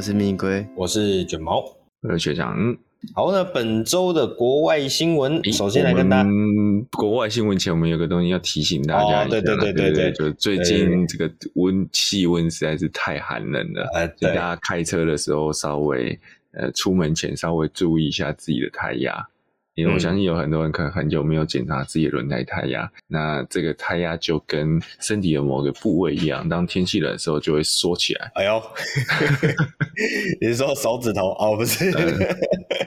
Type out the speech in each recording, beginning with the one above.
我是蜜龟，我是卷毛，我是学长。好，那本周的国外新闻，首先来跟大家，国外新闻前，我们有个东西要提醒大家一下，哦、对对对对对，对，就最近这个温气温实在是太寒冷了，就大家开车的时候稍微呃出门前稍微注意一下自己的胎压。因为我相信有很多人可能很久没有检查自己的轮胎胎压，嗯，那这个胎压就跟身体的某个部位一样，当天气冷的时候就会缩起来。哎呦，你是说手指头？哦，不是，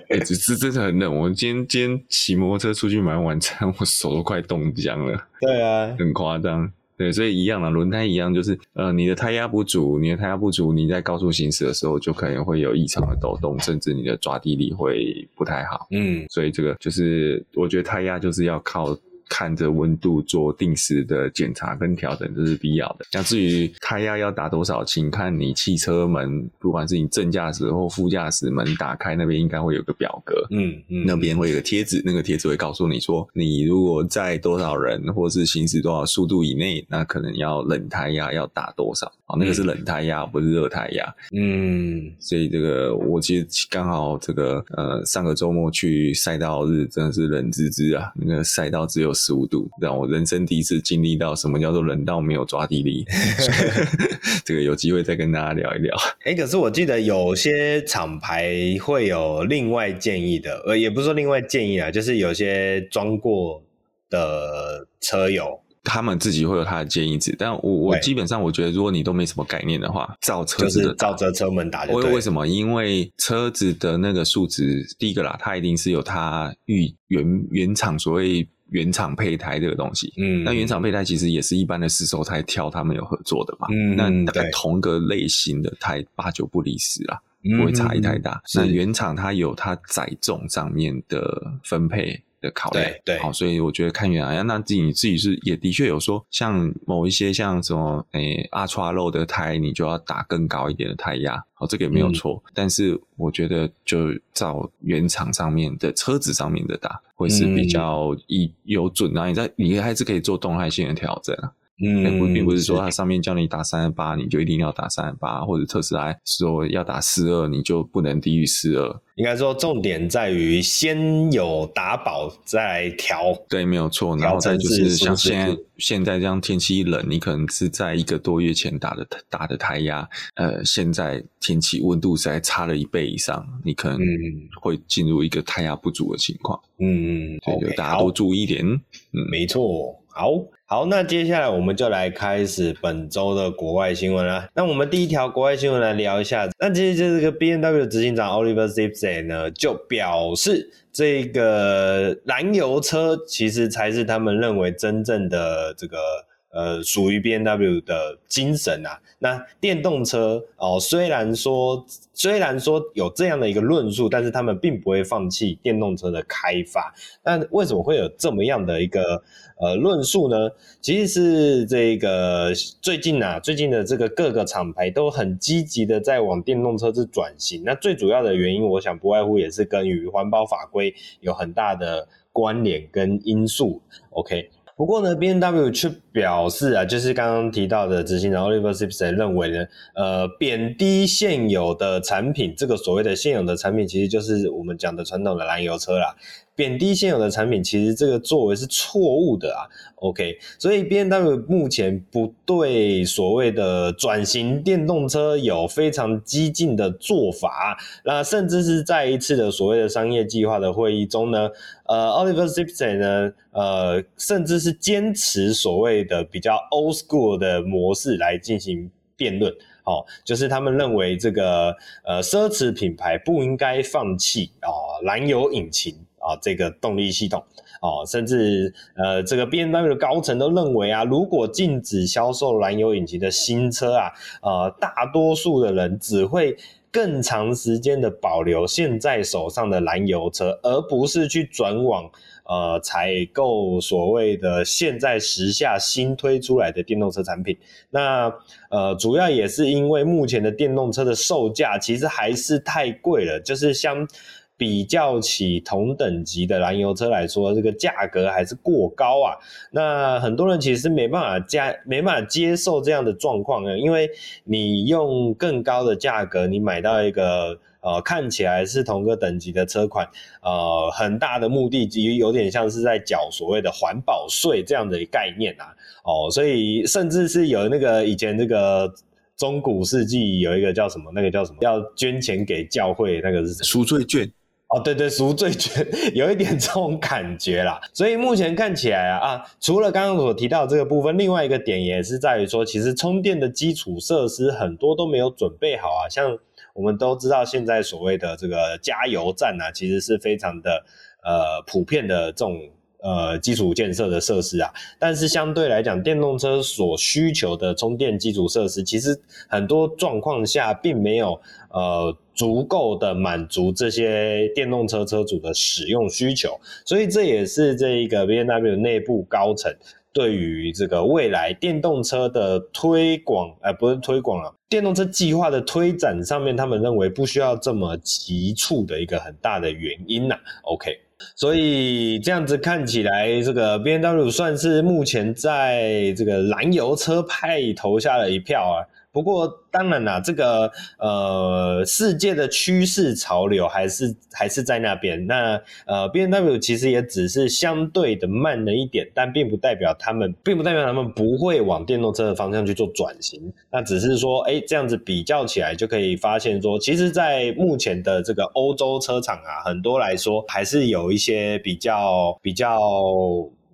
哎，欸，只是真的很冷。我今天今天骑摩托车出去买晚餐，我手都快冻僵了。对啊，很夸张。对，所以一样的，轮胎一样，就是呃，你的胎压不足，你的胎压不足，你在高速行驶的时候就可能会有异常的抖动，甚至你的抓地力会不太好。嗯，所以这个就是我觉得胎压就是要靠。看着温度做定时的检查跟调整，这是必要的。像至于胎压要打多少，请看你汽车门，不管是你正驾驶或副驾驶门打开那边，应该会有个表格。嗯嗯，那边会有个贴纸，那个贴纸会告诉你说，你如果在多少人或是行驶多少速度以内，那可能要冷胎压要打多少。啊，那个是冷胎压，不是热胎压。嗯，所以这个我其实刚好这个呃上个周末去赛道日，真的是冷滋滋啊，那个赛道只有。十五度，让我人生第一次经历到什么叫做冷到没有抓地力。这个有机会再跟大家聊一聊。哎、欸，可是我记得有些厂牌会有另外建议的，呃，也不是说另外建议啊，就是有些装过的车友，他们自己会有他的建议值。但我我基本上我觉得，如果你都没什么概念的话，造车子的就是照着车门打就。为为什么？因为车子的那个数值，第一个啦，它一定是有它预原原厂所谓。原厂配胎这个东西，嗯，那原厂配胎其实也是一般的市售胎挑他们有合作的嘛，嗯，那大概同个类型的胎八九不离十啦，嗯，不会差异太大。那原厂它有它载重上面的分配的考虑，对，对，好，所以我觉得看原厂，那自己你自己是也的确有说，像某一些像什么诶阿叉肉的胎，你就要打更高一点的胎压，好，这个也没有错，嗯，但是我觉得就照原厂上面的车子上面的打。会是比较以有准啊，你在你还是可以做动态性的调整啊。嗯，不并不是说它上面叫你打三十八，你就一定要打三十八，或者特斯拉说要打四二，你就不能低于四二。应该说重点在于先有打保再调。对，没有错。然后再就是像现在现在这样天气一冷，你可能是在一个多月前打的打的胎压，呃，现在天气温度实在差了一倍以上，你可能会进入一个胎压不足的情况。嗯嗯，所大家多注意一点。嗯，没错。好好，那接下来我们就来开始本周的国外新闻啦。那我们第一条国外新闻来聊一下，那其实就是这个 B N W 执行长 Oliver Zipse 呢，就表示这个燃油车其实才是他们认为真正的这个。呃，属于 BMW 的精神啊。那电动车哦，虽然说虽然说有这样的一个论述，但是他们并不会放弃电动车的开发。但为什么会有这么样的一个呃论述呢？其实是这个最近啊，最近的这个各个厂牌都很积极的在往电动车子转型。那最主要的原因，我想不外乎也是跟与环保法规有很大的关联跟因素。OK。不过呢，B N W 却表示啊，就是刚刚提到的执行长 Oliver Zipse 认为呢，呃，贬低现有的产品，这个所谓的现有的产品，其实就是我们讲的传统的燃油车啦。贬低现有的产品，其实这个作为是错误的啊。OK，所以 BMW 目前不对所谓的转型电动车有非常激进的做法，那甚至是在一次的所谓的商业计划的会议中呢，呃，Oliver Simpson 呢，呃，甚至是坚持所谓的比较 old school 的模式来进行辩论。哦，就是他们认为这个呃奢侈品牌不应该放弃啊、哦、燃油引擎。啊，这个动力系统，哦，甚至呃，这个 BMW 的高层都认为啊，如果禁止销售燃油引擎的新车啊，呃，大多数的人只会更长时间的保留现在手上的燃油车，而不是去转往呃采购所谓的现在时下新推出来的电动车产品。那呃，主要也是因为目前的电动车的售价其实还是太贵了，就是相。比较起同等级的燃油车来说，这个价格还是过高啊。那很多人其实没办法加，没办法接受这样的状况啊，因为你用更高的价格，你买到一个呃看起来是同个等级的车款，呃，很大的目的其实有点像是在缴所谓的环保税这样的概念啊。哦，所以甚至是有那个以前那个。中古世纪有一个叫什么？那个叫什么？要捐钱给教会，那个是赎罪券。哦，对对，赎罪券，有一点这种感觉啦。所以目前看起来啊，啊，除了刚刚所提到这个部分，另外一个点也是在于说，其实充电的基础设施很多都没有准备好啊。像我们都知道，现在所谓的这个加油站啊，其实是非常的呃普遍的这种。呃，基础建设的设施啊，但是相对来讲，电动车所需求的充电基础设施，其实很多状况下并没有呃足够的满足这些电动车车主的使用需求，所以这也是这一个 BMW 内部高层对于这个未来电动车的推广，呃，不是推广了，电动车计划的推展上面，他们认为不需要这么急促的一个很大的原因呐、啊。OK。所以这样子看起来，这个 BMW 算是目前在这个燃油车派投下了一票啊。不过当然啦，这个呃世界的趋势潮流还是还是在那边。那呃 BMW 其实也只是相对的慢了一点，但并不代表他们，并不代表他们不会往电动车的方向去做转型。那只是说，哎，这样子比较起来，就可以发现说，其实，在目前的这个欧洲车厂啊，很多来说还是有一些比较比较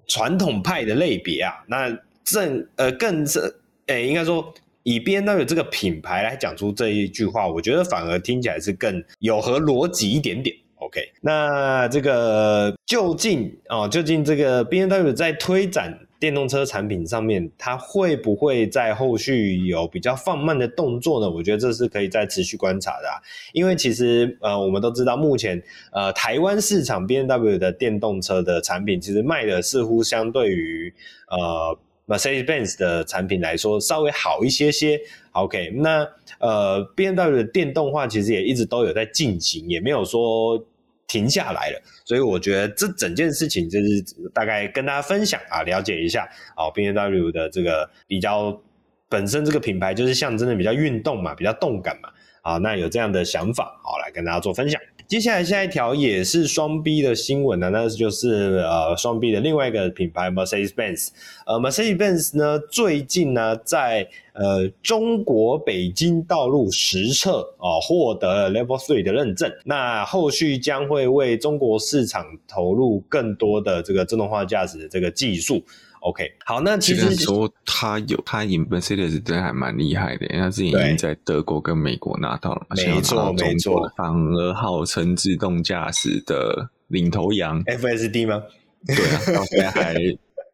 传统派的类别啊。那正呃更是，哎，应该说。以 BMW 这个品牌来讲出这一句话，我觉得反而听起来是更有合逻辑一点点。OK，那这个究竟哦，究竟这个 BMW 在推展电动车产品上面，它会不会在后续有比较放慢的动作呢？我觉得这是可以再持续观察的啊。因为其实呃，我们都知道目前呃台湾市场 BMW 的电动车的产品，其实卖的似乎相对于呃。Mercedes-Benz 的产品来说稍微好一些些，OK，那呃，BMW 的电动化其实也一直都有在进行，也没有说停下来了，所以我觉得这整件事情就是大概跟大家分享啊，了解一下。哦，BMW 的这个比较本身这个品牌就是象征的比较运动嘛，比较动感嘛，啊，那有这样的想法，好，来跟大家做分享。接下来下一条也是双 B 的新闻呢，那就是呃双 B 的另外一个品牌 Mercedes-Benz，呃 Mercedes-Benz 呢最近呢在呃中国北京道路实测啊获得了 Level Three 的认证，那后续将会为中国市场投入更多的这个自动化驾驶的这个技术。OK，好，那其实说他有他 Inbesides 真的还蛮厉害的，因为他自己已经在德国跟美国拿到了，没错没错，反而号称自动驾驶的领头羊，FSD 吗？对啊，到现在还。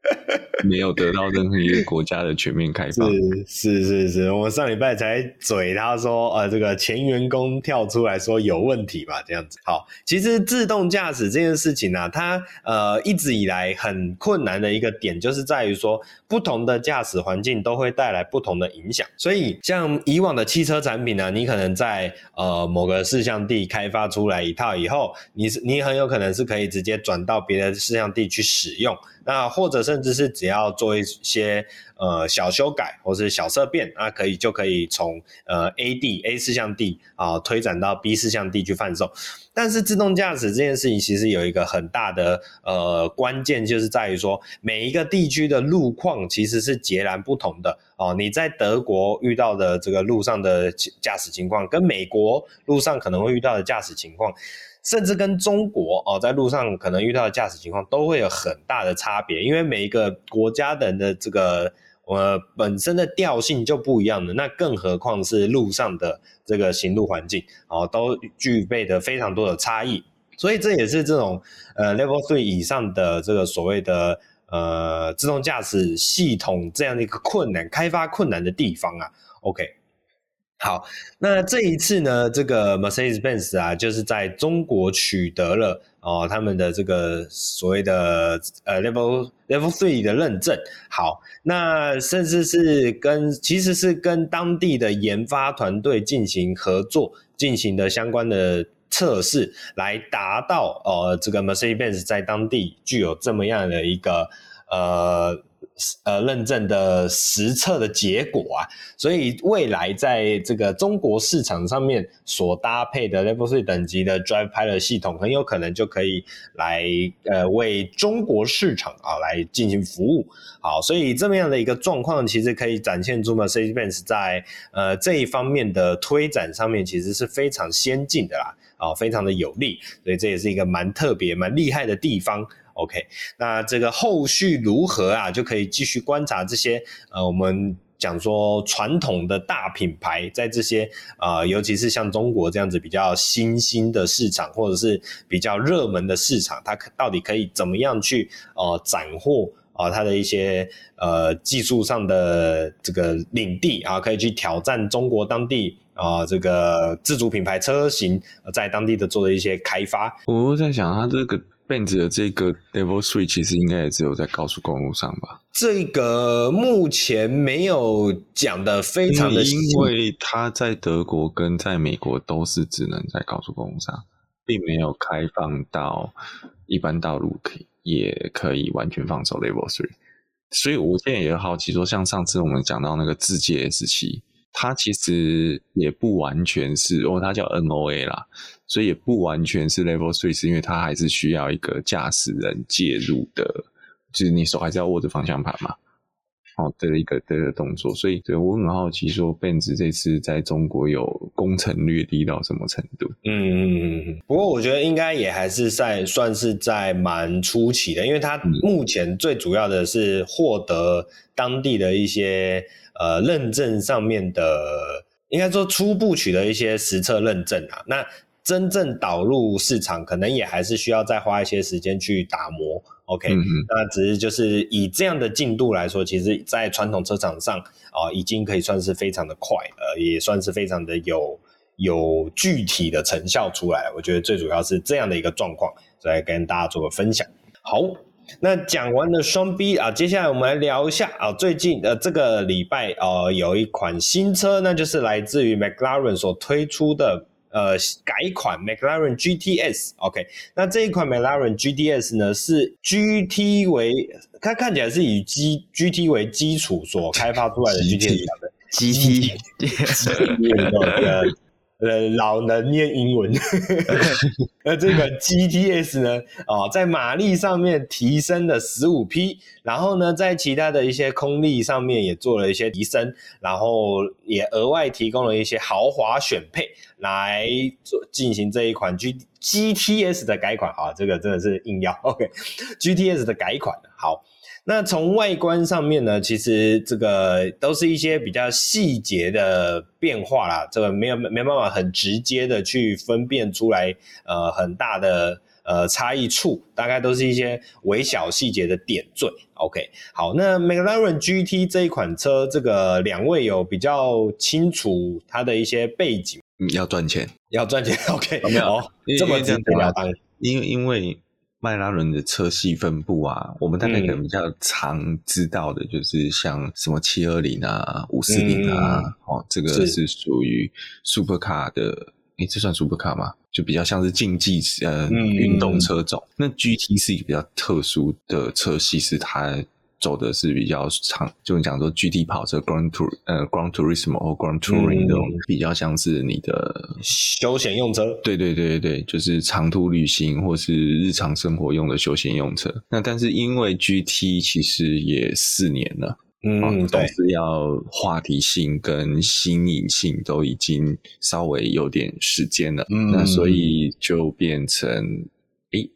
没有得到任何一个国家的全面开放。是是是是，我们上礼拜才嘴他说，呃，这个前员工跳出来说有问题吧，这样子。好，其实自动驾驶这件事情呢、啊，它呃一直以来很困难的一个点，就是在于说不同的驾驶环境都会带来不同的影响。所以像以往的汽车产品呢，你可能在呃某个事项地开发出来一套以后，你是你很有可能是可以直接转到别的事项地去使用。那或者甚至是只要做一些呃小修改或是小色变，那可以就可以从呃 A 地 A 四项地啊推展到 B 四项地去贩售。但是自动驾驶这件事情其实有一个很大的呃关键，就是在于说每一个地区的路况其实是截然不同的哦。你在德国遇到的这个路上的驾驶情况，跟美国路上可能会遇到的驾驶情况。甚至跟中国哦，在路上可能遇到的驾驶情况都会有很大的差别，因为每一个国家的人的这个呃本身的调性就不一样的，那更何况是路上的这个行路环境哦，都具备的非常多的差异，所以这也是这种呃 Level Three 以上的这个所谓的呃自动驾驶系统这样的一个困难开发困难的地方啊，OK。好，那这一次呢，这个 Mercedes-Benz 啊，就是在中国取得了哦他们的这个所谓的呃 Level Level Three 的认证。好，那甚至是跟其实是跟当地的研发团队进行合作，进行的相关的测试，来达到呃这个 Mercedes-Benz 在当地具有这么样的一个呃。呃，认证的实测的结果啊，所以未来在这个中国市场上面所搭配的 Level 3等级的 Drive Pilot 系统，很有可能就可以来呃为中国市场啊来进行服务。好，所以这么样的一个状况，其实可以展现出 Mercedes-Benz 在呃这一方面的推展上面，其实是非常先进的啦，啊，非常的有利，所以这也是一个蛮特别、蛮厉害的地方。OK，那这个后续如何啊？就可以继续观察这些呃，我们讲说传统的大品牌在这些呃，尤其是像中国这样子比较新兴的市场，或者是比较热门的市场，它到底可以怎么样去呃斩获啊、它的一些呃技术上的这个领地啊，可以去挑战中国当地啊、这个自主品牌车型在当地的做的一些开发。我在想，它这个。Benz 的这个 Level Three 其实应该也只有在高速公路上吧？这个目前没有讲的非常的，因为它在德国跟在美国都是只能在高速公路上，并没有开放到一般道路可以也可以完全放手 Level Three。所以我现在也好奇说，像上次我们讲到那个自界 S 七。它其实也不完全是哦，它叫 NOA 啦，所以也不完全是 Level Three，是因为它还是需要一个驾驶人介入的，就是你手还是要握着方向盘嘛，哦，的一个的一个动作。所以对我很好奇，说 Benz 这次在中国有攻城略地到什么程度？嗯嗯嗯。不过我觉得应该也还是在算是在蛮初期的，因为它目前最主要的是获得当地的一些。呃，认证上面的，应该说初步取得一些实测认证啊。那真正导入市场，可能也还是需要再花一些时间去打磨。OK，嗯，那只是就是以这样的进度来说，其实，在传统车厂上啊，呃，已经可以算是非常的快，呃，也算是非常的有有具体的成效出来。我觉得最主要是这样的一个状况，所以来跟大家做个分享。好。那讲完了双 B 啊，接下来我们来聊一下啊，最近呃这个礼拜呃有一款新车，那就是来自于 McLaren 所推出的呃改款 McLaren GTS。OK，那这一款 McLaren GTS 呢是 GT 为它看起来是以 G GT 为基础所开发出来的 GTS 的 GT。呃，老能念英文。那这个 GTS 呢？哦，在马力上面提升了十五匹，然后呢，在其他的一些空力上面也做了一些提升，然后也额外提供了一些豪华选配来做进行这一款 G GTS 的改款啊。这个真的是硬要 OK，GTS 的改款好。那从外观上面呢，其实这个都是一些比较细节的变化啦，这个没有没办法很直接的去分辨出来，呃，很大的呃差异处，大概都是一些微小细节的点缀。OK，好，那 McLaren GT 这一款车，这个两位有比较清楚它的一些背景，嗯，要赚钱，要赚钱，OK，没有，这么直截了当，因为因为。迈拉伦的车系分布啊，我们大概可能比较常知道的，就是像什么七二零啊、五四零啊，嗯、哦，这个是属于 Supercar 的，诶，这算 Supercar 吗？就比较像是竞技呃运动车种。嗯、那 GT 是一个比较特殊的车系，是它。走的是比较长，就讲说 GT 跑车 Grand Tour 呃 Grand Turismo 或 Grand Touring 这种比较像是你的休闲用车。对对对对对，就是长途旅行或是日常生活用的休闲用车。那但是因为 GT 其实也四年了，嗯，都是要话题性跟新颖性都已经稍微有点时间了，嗯，那所以就变成。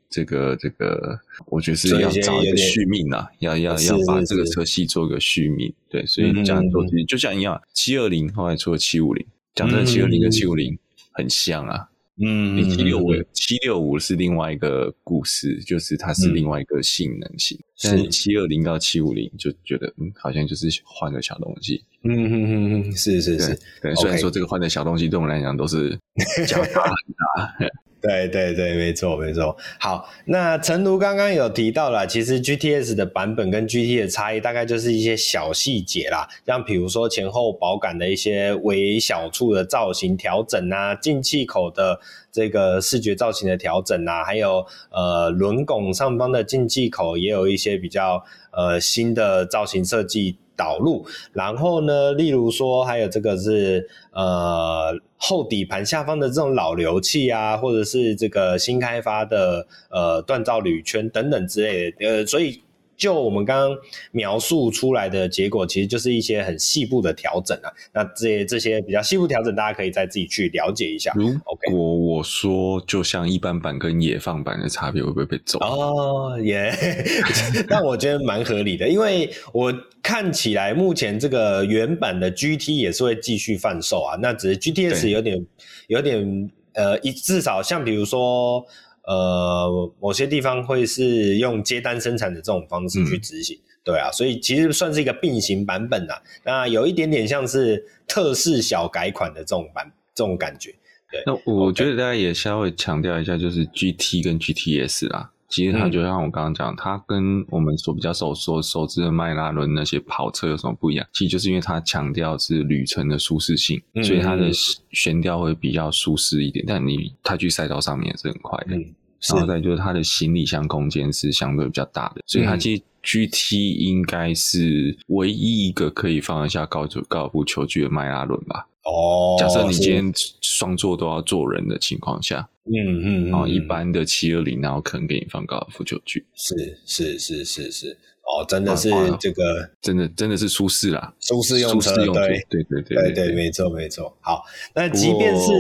诶，这个这个，我觉得是要找一个续命啊，要要要把这个车系做一个续命。对，所以这样做就像一样，七二零后来出了七五零，讲真的，七二零跟七五零很像啊。嗯，你七六五七六五是另外一个故事，就是它是另外一个性能型。但是七二零到七五零就觉得，嗯，好像就是换个小东西。嗯嗯嗯嗯，是是是，对。虽然说这个换的小东西对我们来讲都是脚踏很大。对对对，没错没错。好，那陈如刚刚有提到了，其实 GTS 的版本跟 GT 的差异，大概就是一些小细节啦，像比如说前后保杆的一些微小处的造型调整啊，进气口的这个视觉造型的调整啊，还有呃轮拱上方的进气口也有一些比较呃新的造型设计导入。然后呢，例如说还有这个是呃后底盘下方的这种老流器啊，或者是这个新开发的呃锻造铝圈等等之类的，呃，所以。就我们刚刚描述出来的结果，其实就是一些很细部的调整啊。那这些这些比较细部调整，大家可以再自己去了解一下。如果我说，就像一般版跟野放版的差别，会不会被揍？哦耶，但我觉得蛮合理的，因为我看起来目前这个原版的 GT 也是会继续贩售啊。那只是 GTS 有点有点呃，一至少像比如说。呃，某些地方会是用接单生产的这种方式去执行，嗯，对啊，所以其实算是一个并行版本啊。那有一点点像是特仕小改款的这种版，这种感觉。对，那我觉得大家也稍微强调一下，就是 GT 跟 GTS 啦，其实它就像我刚刚讲，它跟我们所比较熟熟熟知的迈拉伦那些跑车有什么不一样？其实就是因为它强调是旅程的舒适性，嗯，所以它的悬吊会比较舒适一点。但你它去赛道上面也是很快的。嗯然后再就是它的行李箱空间是相对比较大的，所以它其实 GT 应该是唯一一个可以放得下高尔高尔夫球具的迈拉伦吧。哦，假设你今天双座都要坐人的情况下，嗯嗯，然后一般的七二零，然后可能给你放高尔夫球具，是是是是是。哦，真的是这个，真的真的是舒适啦，舒适用车，对对对对对对，没错没错。好，那即便是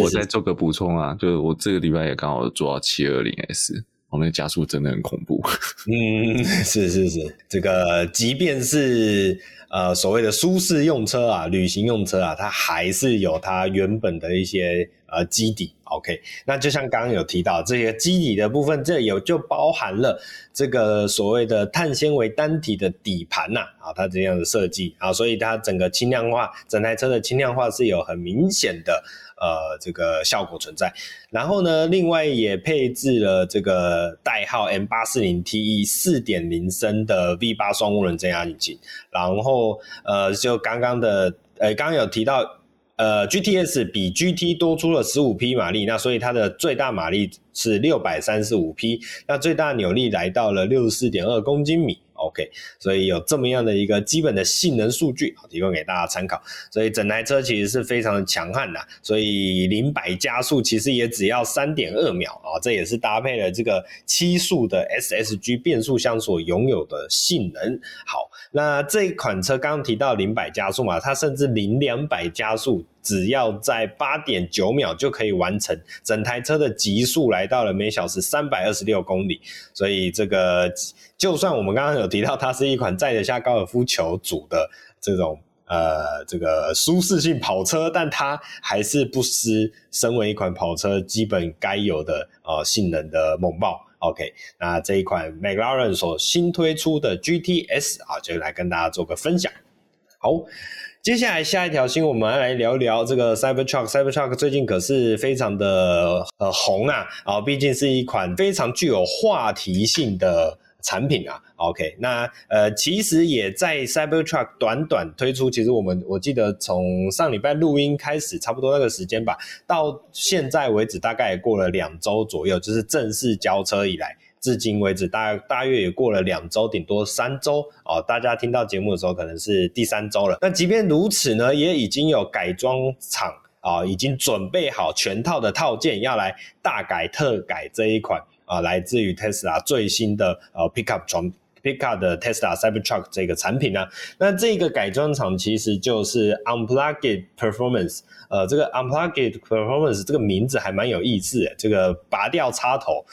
我我再做个补充啊，就是我这个礼拜也刚好做到七二零 S，我那个加速真的很恐怖。嗯，是是是，这个即便是呃所谓的舒适用车啊，旅行用车啊，它还是有它原本的一些呃基底。OK，那就像刚刚有提到这些基底的部分，这有就包含了这个所谓的碳纤维单体的底盘呐，啊，它这样的设计啊，所以它整个轻量化，整台车的轻量化是有很明显的呃这个效果存在。然后呢，另外也配置了这个代号 M 八四零 TE 四点零升的 V 八双涡轮增压引擎，然后呃，就刚刚的呃，刚刚有提到。呃，GTS 比 GT 多出了十五匹马力，那所以它的最大马力是六百三十五匹，那最大扭力来到了六十四点二公斤米。OK，所以有这么样的一个基本的性能数据，提供给大家参考。所以整台车其实是非常的强悍的，所以零百加速其实也只要三点二秒啊，这也是搭配了这个七速的 SSG 变速箱所拥有的性能。好。那这一款车刚刚提到零百加速嘛，它甚至零两百加速只要在八点九秒就可以完成，整台车的极速来到了每小时三百二十六公里，所以这个就算我们刚刚有提到它是一款载得下高尔夫球组的这种呃这个舒适性跑车，但它还是不失身为一款跑车基本该有的呃性能的猛爆。OK，那这一款 McLaren 所新推出的 GTS 啊，就来跟大家做个分享。好，接下来下一条新闻，我们来聊聊这个 Cybertruck。Cybertruck 最近可是非常的呃红啊，啊，毕竟是一款非常具有话题性的。产品啊，OK，那呃，其实也在 Cybertruck 短短推出，其实我们我记得从上礼拜录音开始，差不多那个时间吧，到现在为止大概过了两周左右，就是正式交车以来，至今为止大大约也过了两周，顶多三周哦。大家听到节目的时候可能是第三周了。那即便如此呢，也已经有改装厂啊，已经准备好全套的套件要来大改特改这一款。啊，来自于 Tesla 最新的呃 Pickup 从 Pickup 的 Tesla Cybertruck 这个产品呢，那这个改装厂其实就是 Unplugged Performance，呃，这个 Unplugged Performance 这个名字还蛮有意思的，这个拔掉插头，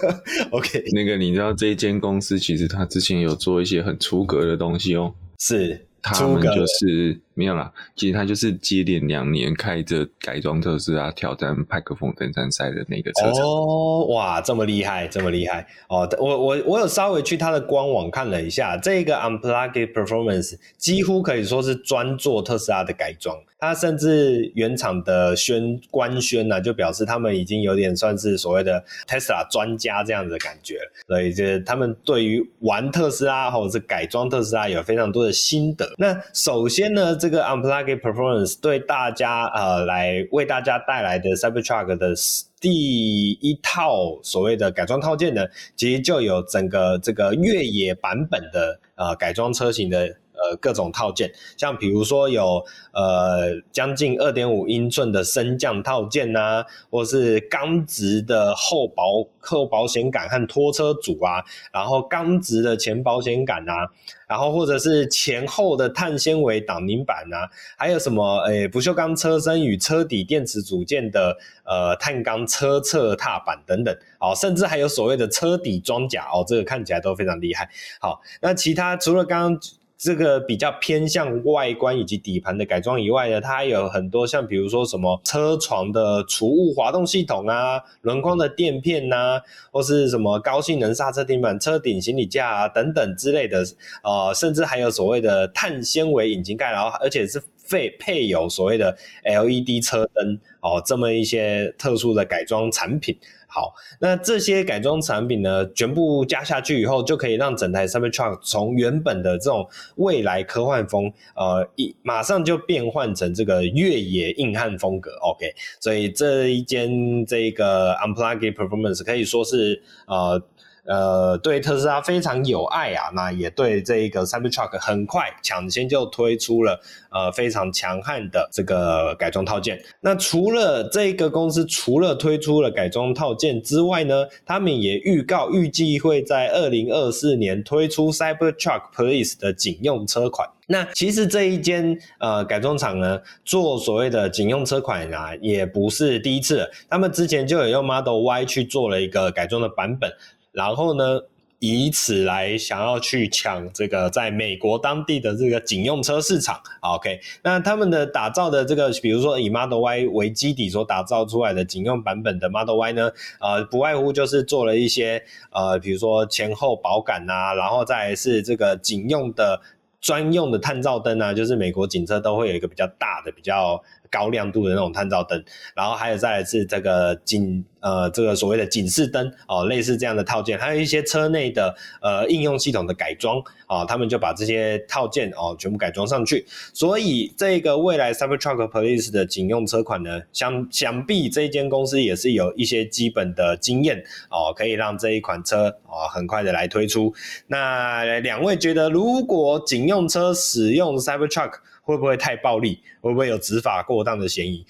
OK，那个你知道这一间公司其实它之前有做一些很出格的东西哦，是。他们就是没有啦，其实他就是接连两年开着改装特斯拉挑战派克风登山赛的那个车。哦，哇，这么厉害，这么厉害哦！我我我有稍微去他的官网看了一下，这个 Unplugged Performance 几乎可以说是专做特斯拉的改装。他甚至原厂的宣官宣呢、就表示他们已经有点算是所谓的 Tesla 专家这样子的感觉，所以就是他们对于玩特斯拉或者是改装特斯拉有非常多的心得。那首先呢，这这个 Unplugged Performance 对大家呃来为大家带来的 Cybertruck 的第一套所谓的改装套件呢，其实就有整个这个越野版本的呃改装车型的。各种套件，像比如说有呃将近二点五英寸的升降套件呐、或是钢直的后保后保险杆和拖车组啊，然后钢直的前保险杆啊，然后或者是前后的碳纤维挡泥板啊，还有什么诶不锈钢车身与车底电池组件的呃碳钢车侧踏板等等，哦，甚至还有所谓的车底装甲哦，这个看起来都非常厉害。好，那其他除了刚刚。这个比较偏向外观以及底盘的改装以外呢，它还有很多像比如说什么车床的储物滑动系统啊，轮框的垫片呐、或是什么高性能刹车底板、车顶行李架啊等等之类的，呃，甚至还有所谓的碳纤维引擎盖，然后而且是配配有所谓的 LED 车灯哦，这么一些特殊的改装产品。好，那这些改装产品呢，全部加下去以后，就可以让整台 Cybertruck 从原本的这种未来科幻风，呃，一马上就变换成这个越野硬汉风格。OK，所以这一间这个 Unplugged Performance 可以说是呃。呃，对特斯拉非常有爱啊，那也对这个 Cybertruck 很快抢先就推出了呃非常强悍的这个改装套件。那除了这个公司除了推出了改装套件之外呢，他们也预告预计会在二零二四年推出 Cybertruck Police 的警用车款。那其实这一间呃改装厂呢，做所谓的警用车款啊，也不是第一次，他们之前就有用 Model Y 去做了一个改装的版本。然后呢，以此来想要去抢这个在美国当地的这个警用车市场。OK，那他们的打造的这个，比如说以 Model Y 为基底所打造出来的警用版本的 Model Y 呢，呃，不外乎就是做了一些呃，比如说前后保杆啊，然后再是这个警用的专用的探照灯啊，就是美国警车都会有一个比较大的、比较高亮度的那种探照灯，然后还有再来是这个警。呃，这个所谓的警示灯哦，类似这样的套件，还有一些车内的呃应用系统的改装啊、哦，他们就把这些套件哦全部改装上去。所以这个未来 Cybertruck Police 的警用车款呢，想想必这间公司也是有一些基本的经验哦，可以让这一款车哦很快的来推出。那两位觉得，如果警用车使用 Cybertruck 会不会太暴力？会不会有执法过当的嫌疑？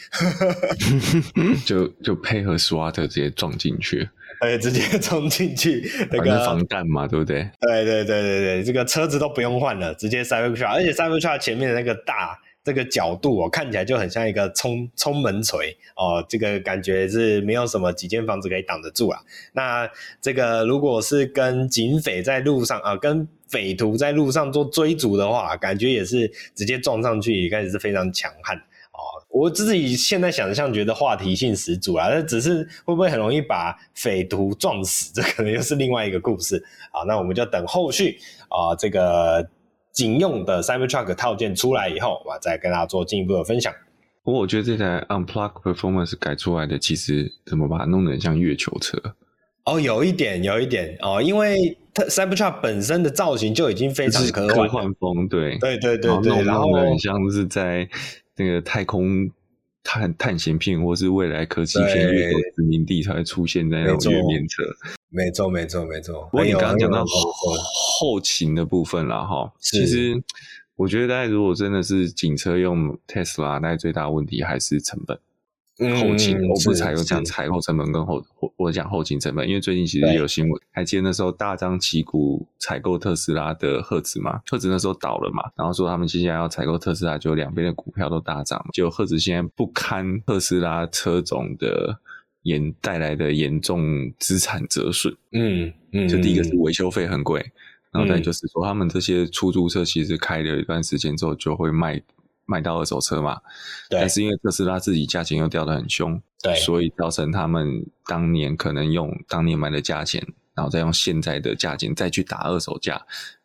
就就配合 SWAT 直接撞进去，哎，直接冲进去，那个防弹嘛，对不对？对对对对对，这个车子都不用换了，直接 Cybertruck，而且 Cybertruck 前面的那个大这个角度哦，看起来就很像一个冲冲门锤哦，这个感觉是没有什么几间房子可以挡得住啊。那这个如果是跟警匪在路上啊，跟匪徒在路上做追逐的话，感觉也是直接撞上去，一开始是非常强悍哦。我自己现在想象觉得话题性十足啊，那只是会不会很容易把匪徒撞死，这可能又是另外一个故事。好，那我们就等后续啊、这个警用的 Cybertruck 套件出来以后，我再跟大家做进一步的分享。不过我觉得这台 Unplugged Performance 改出来的，其实怎么把它弄得很像月球车？哦，有一点，有一点。哦，因为它 Cybertruck 本身的造型就已经非常科幻，科幻风，对，对对对对，然后很像是在那个太空探探险片，或是未来科技片月球殖民地才会出现在那种月面车，没错没错没错。不过你刚刚讲到后勤的部分了哈，其实我觉得大家如果真的是警车用 Tesla，那最大问题还是成本。后勤，我不采用讲采购成本跟后，我我讲后勤成本，因为最近其实也有新闻，还记得那时候大张旗鼓采购特斯拉的赫兹嘛？赫兹那时候倒了嘛，然后说他们接下来要采购特斯拉，就两边的股票都大涨，就赫兹现在不堪特斯拉车种的严带来的严重资产折损。嗯嗯，就第一个是维修费很贵，然后再就是说他们这些出租车其实开了一段时间之后就会卖。卖到二手车嘛，对，但是因为特斯拉自己价钱又掉得很凶，对，所以造成他们当年可能用当年买的价钱，然后再用现在的价钱再去打二手价，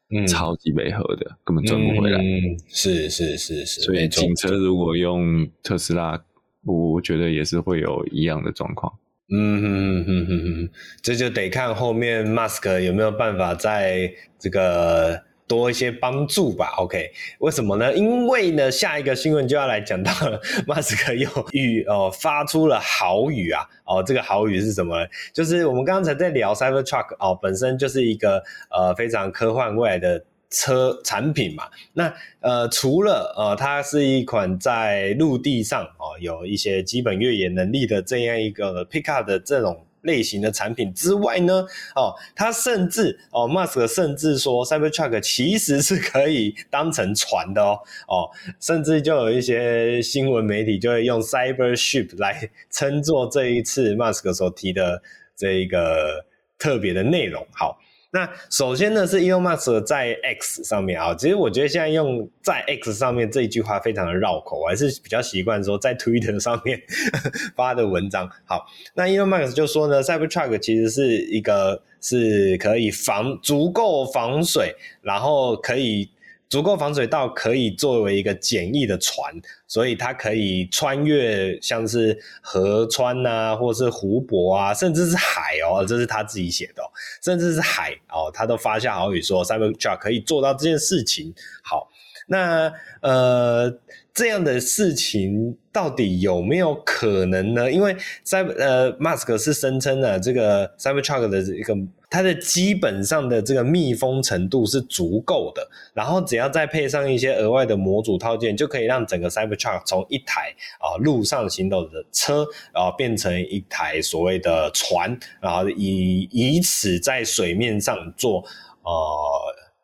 嗯，超级违和的，根本赚不回来。嗯，是是是是。所以警车如果用特斯拉，我觉得也是会有一样的状况。嗯哼哼哼哼哼，这就得看后面 Musk 有没有办法在这个。多一些帮助吧。OK，为什么呢？因为呢，下一个新闻就要来讲到了，马斯克又语哦发出了豪语啊，哦，这个豪语是什么呢？就是我们刚才在聊 Cybertruck 哦，本身就是一个呃非常科幻未来的车产品嘛。那呃，除了呃，它是一款在陆地上哦有一些基本越野能力的这样一个 pickup 的这种。类型的产品之外呢，哦，它甚至哦，Musk 甚至说，Cybertruck 其实是可以当成船的哦，哦，甚至就有一些新闻媒体就会用 Cybership 来称作这一次 Musk 所提的这一个特别的内容，好。那首先呢，是 Elon Musk 在 X 上面啊，其实我觉得现在用在 X 上面这一句话非常的绕口，我还是比较习惯说在 Twitter 上面 发的文章。好，那 Elon Musk 就说呢，Cybertruck 其实是一个是可以防足够防水，然后可以。足够防水到可以作为一个简易的船，所以它可以穿越像是河川啊，或是湖泊啊，甚至是海哦，这是他自己写的，甚至是海哦，他都发下好语说 Cybertruck 可以做到这件事情。好，那呃这样的事情到底有没有可能呢？因为 Cyber 呃 Musk 是声称了这个 Cybertruck 的一个。它的基本上的这个密封程度是足够的，然后只要再配上一些额外的模组套件，就可以让整个 Cybertruck 从一台啊路上行走的车啊变成一台所谓的船，然后以以此在水面上做呃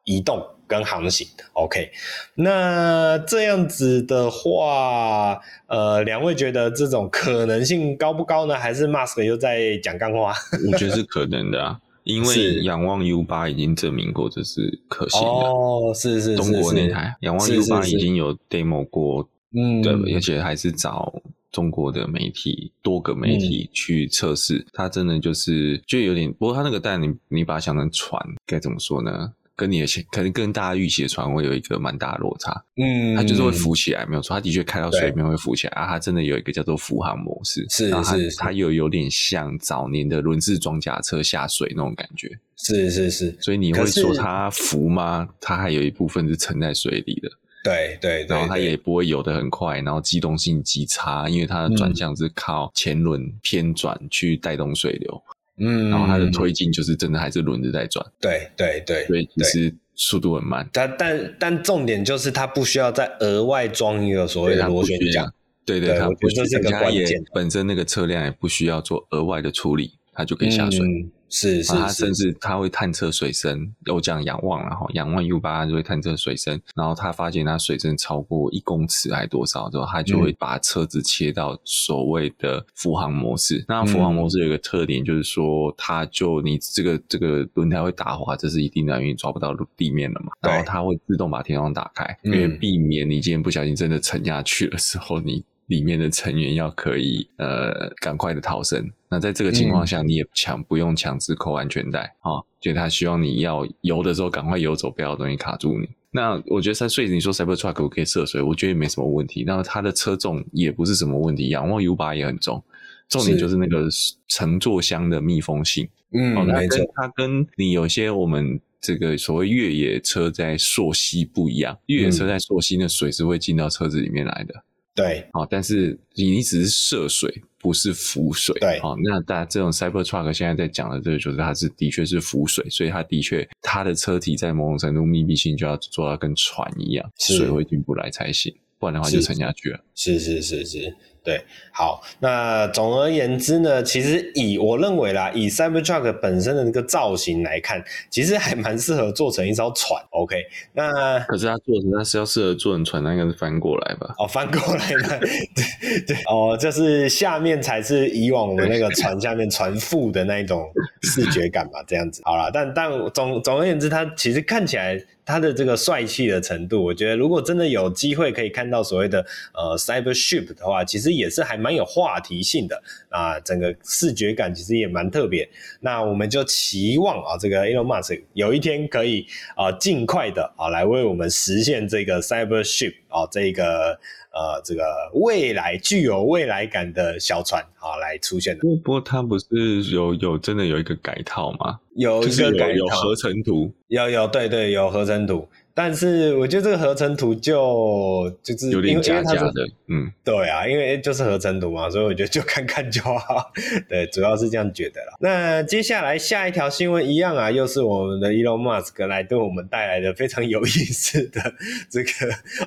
移动跟航行。OK，那这样子的话，呃，两位觉得这种可能性高不高呢？还是 Musk 又在讲干话？我觉得是可能的啊。因为仰望 U 八已经证明过这是可行的。哦，是是是，中国那台仰望 U 八已经有 demo 过，嗯，对，而且还是找中国的媒体多个媒体去测试，它真的就是就有点，不过它那个蛋你你把它想成船，该怎么说呢？跟你的可能跟大家预期的船会有一个蛮大的落差，嗯，它就是会浮起来，没有错，它的确开到水面会浮起来啊，它真的有一个叫做浮航模式，是是，它又有点像早年的轮式装甲车下水那种感觉，是是是，所以你会说它浮吗？它还有一部分是沉在水里的，对对，然后它也不会游得很快，然后机动性极差，因为它的转向是靠前轮偏转去带动水流。嗯，然后它的推进就是真的还是轮子在转，对对对，所以其实速度很慢。但但但重点就是它不需要再额外装一个所谓的螺旋桨，对对，它不需要，这个关键，本身那个车辆也不需要做额外的处理，它就可以下水。嗯是，是，它甚至它会探测水深，我讲仰望，然后仰望 U 八就会探测水深，然后它发现它水深超过一公尺还多少之后，它就会把车子切到所谓的浮航模式。嗯、那浮航模式有一个特点，就是说它就你这个这个轮胎会打滑，这是一定的，因为你抓不到地面了嘛。然后它会自动把天窗打开，因为避免你今天不小心真的沉下去的时候，你。里面的成员要可以呃赶快的逃生，那在这个情况下，你也强不用强制扣安全带啊，就、嗯哦、他希望你要游的时候赶快游走，不要东西卡住你。那我觉得在所以你说 Cybertruck 可以涉水，我觉得也没什么问题。那它的车重也不是什么问题，仰望 U 八也很重，重点就是那个乘坐箱的密封性。嗯，哦、没错，它跟你有些我们这个所谓越野车在溯溪不一样，越野车在溯溪，那水是会进到车子里面来的。对，好，但是你只是涉水，不是浮水。对，好，那大家这种 Cybertruck 现在在讲的这个，就是它是的确是浮水，所以它的确它的车体在某种程度密闭性就要做到跟船一样，水会进不来才行，不然的话就沉下去了。是是是是。是是对，好，那总而言之呢，其实以我认为啦，以 Cybertruck 本身的那个造型来看，其实还蛮适合做成一艘船。OK，那可是它做成，那是要适合做成船，那应该是翻过来吧？哦，翻过来的，对对，哦，就是下面才是以往我们那个船下面船腹的那一种视觉感吧，这样子。好啦，但但总总而言之，它其实看起来。它的这个帅气的程度，我觉得如果真的有机会可以看到所谓的呃 Cybership 的话，其实实也是还蛮有话题性的啊，整个视觉感其实也蛮特别。那我们就期望啊，这个 Elon Musk 有一天可以啊，尽快的啊，来为我们实现这个 Cyber Ship 啊，这个。呃，这个未来具有未来感的小船啊，来出现的。不过它不是有有真的有一个改套吗？有一个改套，有合成图，有有对对有合成图。但是我觉得这个合成图就就是有点假假的，嗯，对啊，因为就是合成图嘛，所以我觉得就看看就好。对，主要是这样觉得啦。那接下来下一条新闻一样啊，又是我们的 Elon Musk 来对我们带来的非常有意思的 这个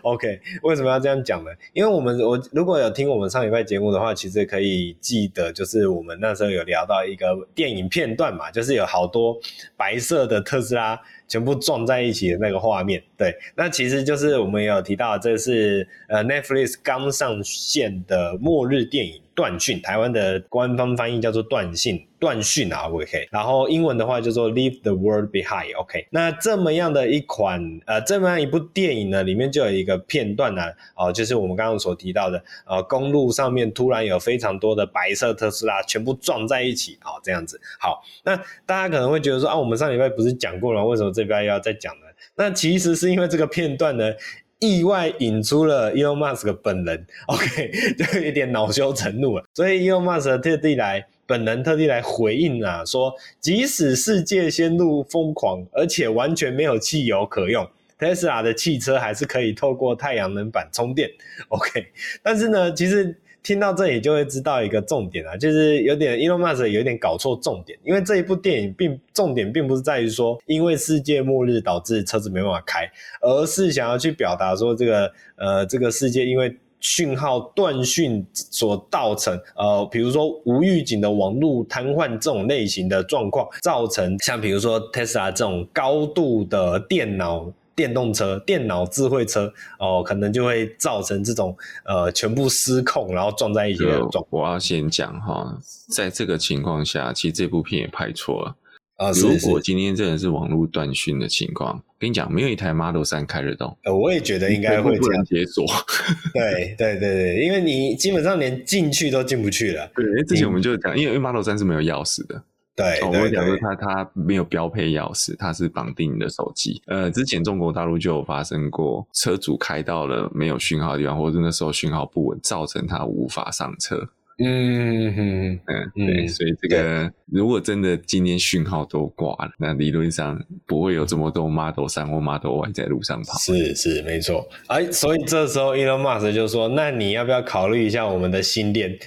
OK。为什么要这样讲呢？因为我们我如果有听我们上礼拜节目的话，其实可以记得，就是我们那时候有聊到一个电影片段嘛，就是有好多白色的特斯拉。全部撞在一起的那个画面，对，那其实就是我们也有提到，这是呃 Netflix 刚上线的末日电影。断讯，台湾的官方翻译叫做断讯，断讯啊，OK。然后英文的话叫做 Leave the World Behind，OK。那这么样的一款呃，这么样一部电影呢，里面就有一个片段呢，哦、就是我们刚刚所提到的，呃，公路上面突然有非常多的白色特斯拉全部撞在一起，哦，这样子。好，那大家可能会觉得说啊，我们上礼拜不是讲过了？为什么这边要再讲呢？那其实是因为这个片段呢。意外引出了 Elon Musk 本人，OK，就有点恼羞成怒了。所以 Elon Musk 特地来，本人特地来回应啊，说即使世界陷入疯狂，而且完全没有汽油可用，Tesla 的汽车还是可以透过太阳能板充电，OK。但是呢，其实。听到这里就会知道一个重点啊，就是有点 Elon Musk 有点搞错重点，因为这一部电影并重点并不是在于说因为世界末日导致车子没办法开，而是想要去表达说这个呃这个世界因为讯号断讯所造成呃比如说无预警的网络瘫痪这种类型的状况，造成像比如说 Tesla 这种高度的电脑。电动车、电脑智慧车哦，可能就会造成这种呃全部失控，然后撞在一起的状况。我要先讲哈，在这个情况下，其实这部片也拍错了啊。如果今天真的是网络断讯的情况，跟你讲，没有一台 Model 三开得动。呃，我也觉得应该会这样解锁。对对对对，因为你基本上连进去都进不去了。对，之前我们就讲，因为 Model 三是没有钥匙的。对，我会讲说它它没有标配钥匙，它是绑定你的手机。呃，之前中国大陆就有发生过，车主开到了没有讯号的地方，或者那时候讯号不稳，造成他无法上车。嗯嗯嗯，对，所以这个如果真的今天讯号都挂了，那理论上不会有这么多 Model 3或 Model Y 在路上跑。是是没错，哎，所以这时候 Elon Musk 就说：“那你要不要考虑一下我们的新店，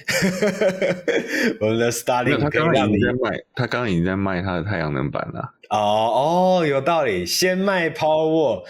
我们的 Starlink？他刚刚已经在卖，他刚刚已经在卖他的太阳能板了。哦哦，有道理，先卖 Powerwall，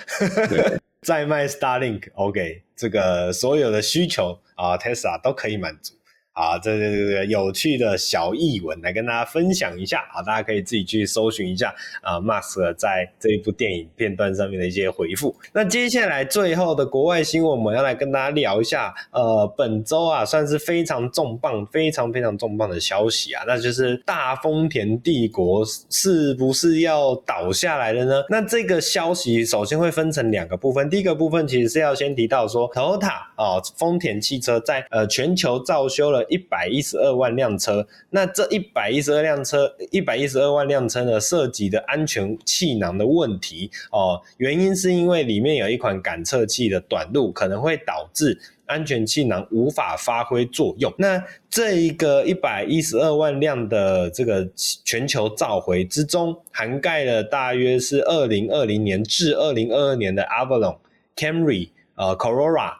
再卖 Starlink。OK，这个所有的需求啊，Tesla 都可以满足。”啊，这这这个有趣的小译文来跟大家分享一下啊，大家可以自己去搜寻一下啊，Musk 在这一部电影片段上面的一些回复。那接下来最后的国外新闻，我们要来跟大家聊一下，呃，本周啊算是非常重磅、非常非常重磅的消息啊，那就是大丰田帝国是不是要倒下来了呢？那这个消息首先会分成两个部分，第一个部分其实是要先提到说，Toyota 啊，丰田汽车在呃全球造修了。一百一十二万辆车，那这一百一十二辆车，一百一十二万辆车呢，涉及的安全气囊的问题哦，原因是因为里面有一款感测器的短路，可能会导致安全气囊无法发挥作用。那这一个一百一十二万辆的这个全球召回之中，涵盖了大约是二零二零年至二零二二年的 Avalon、Camry、呃 Corolla。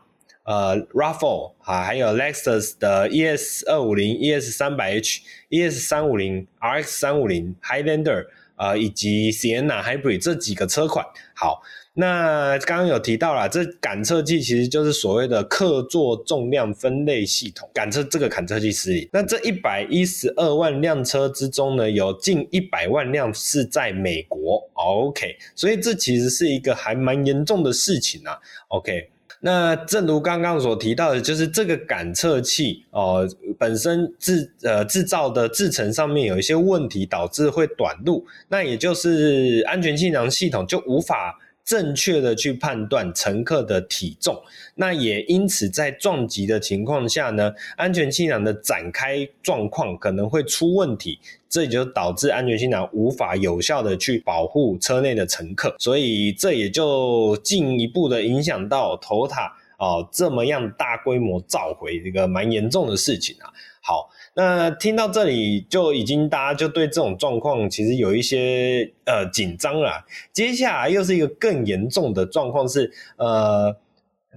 呃，RAV4 啊，还有 Lexus 的 ES 二五零、ES 三百 H、ES 三五零、RX 三五零、Highlander 啊，以及 Sienna Hybrid 这几个车款。好，那刚刚有提到了，这感测器其实就是所谓的客座重量分类系统，感测这个感测器失灵。那这一百一十二万辆车之中呢，有近一百万辆是在美国。OK，所以这其实是一个还蛮严重的事情啊。OK。那正如刚刚所提到的，就是这个感测器哦、本身制呃制造的制程上面有一些问题，导致会短路，那也就是安全气囊系统就无法正确的去判断乘客的体重。那也因此在撞击的情况下呢，安全气囊的展开状况可能会出问题，这也就导致安全气囊无法有效的去保护车内的乘客，所以这也就进一步的影响到头塔哦这么样大规模召回一个蛮严重的事情啊。好，那听到这里就已经大家就对这种状况其实有一些呃紧张了。接下来又是一个更严重的状况是呃。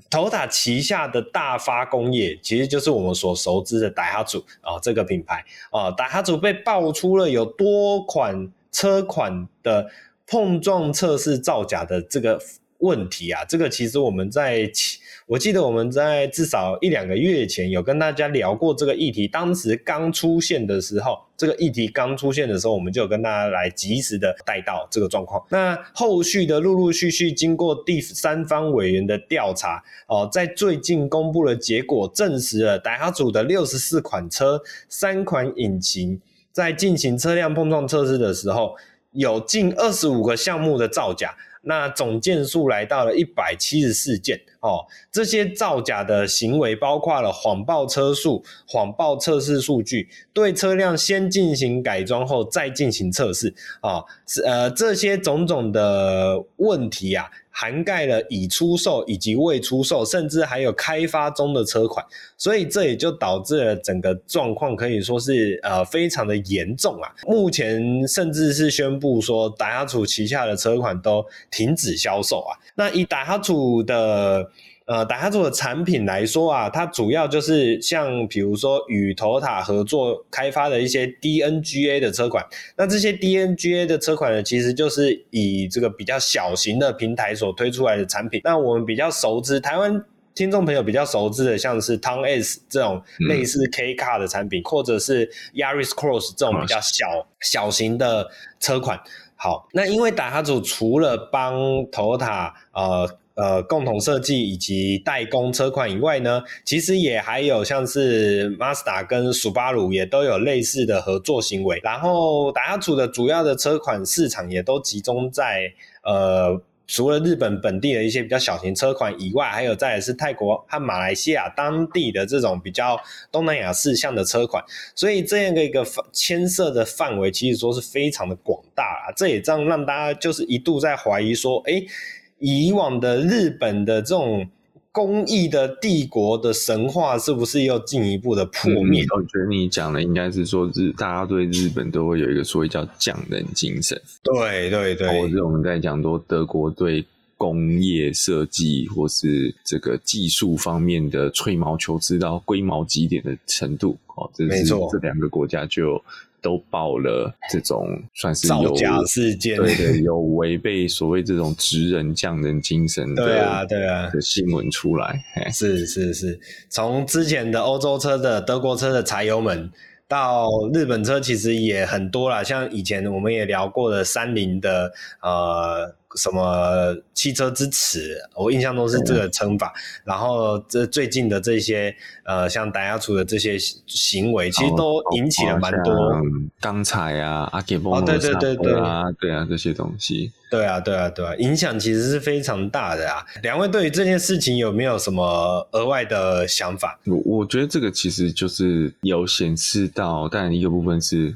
头塔旗下的大发工业，其实就是我们所熟知的 Daihatsu 啊，这个品牌啊，Daihatsu 被爆出了有多款车款的碰撞测试造假的这个问题啊，这个其实我们在前，我记得我们在至少一两个月前有跟大家聊过这个议题，当时刚出现的时候，这个议题刚出现的时候，我们就有跟大家来及时的带到这个状况。那后续的陆陆续续经过第三方委员的调查，哦，在最近公布的结果证实了，戴哈组的六十四款车、三款引擎在进行车辆碰撞测试的时候，有近二十五个项目的造假。那总件数来到了一百七十四件哦，这些造假的行为包括了谎报车速、谎报测试数据、对车辆先进行改装后再进行测试啊，是呃，这些种种的问题啊。涵盖了已出售以及未出售，甚至还有开发中的车款，所以这也就导致了整个状况可以说是呃非常的严重啊。目前甚至是宣布说，达哈楚旗下的车款都停止销售啊。那以达哈楚的。呃，达哈组的产品来说啊，它主要就是像比如说与 Toyota 合作开发的一些 DNGA 的车款。那这些 DNGA 的车款呢，其实就是以这个比较小型的平台所推出来的产品。那我们比较熟知，台湾听众朋友比较熟知的，像是 Town S 这种类似 K Car 的产品，嗯、或者是 Yaris Cross 这种比较小小型的车款。好，那因为打哈组除了帮 Toyota 呃。呃，共同设计以及代工车款以外呢，其实也还有像是 Mazda 跟 Subaru 也都有类似的合作行为。然后，达哈组的主要的车款市场也都集中在呃，除了日本本地的一些比较小型车款以外，还有再来是泰国和马来西亚当地的这种比较东南亚市向的车款。所以，这样的一个牵涉的范围，其实说是非常的广大啊。这也这样让大家就是一度在怀疑说，哎。以往的日本的这种工艺的帝国的神话，是不是又进一步的破灭？我觉得你讲的应该是说日，大家对日本都会有一个所谓叫匠人精神。对对对，或者我们在讲说德国对工业设计或是这个技术方面的吹毛求疵到龟毛极点的程度，哦，这是这两个国家就。都报了这种算是有造假事件，对对，有违背所谓这种职人匠人精神的，对啊对啊。的新闻出来，是是是，从之前的欧洲车的德国车的柴油门，到日本车其实也很多啦，像以前我们也聊过的三菱的呃。什么汽车之耻？我印象中是这个称法。嗯、然后这最近的这些呃，像戴哈组的这些行为，其实都引起了蛮多钢材啊、阿基波啊，对对对对啊，对啊，这些东西。对啊，对啊，对啊，影响其实是非常大的啊。两位对于这件事情有没有什么额外的想法？我我觉得这个其实就是有显示到，但一个部分是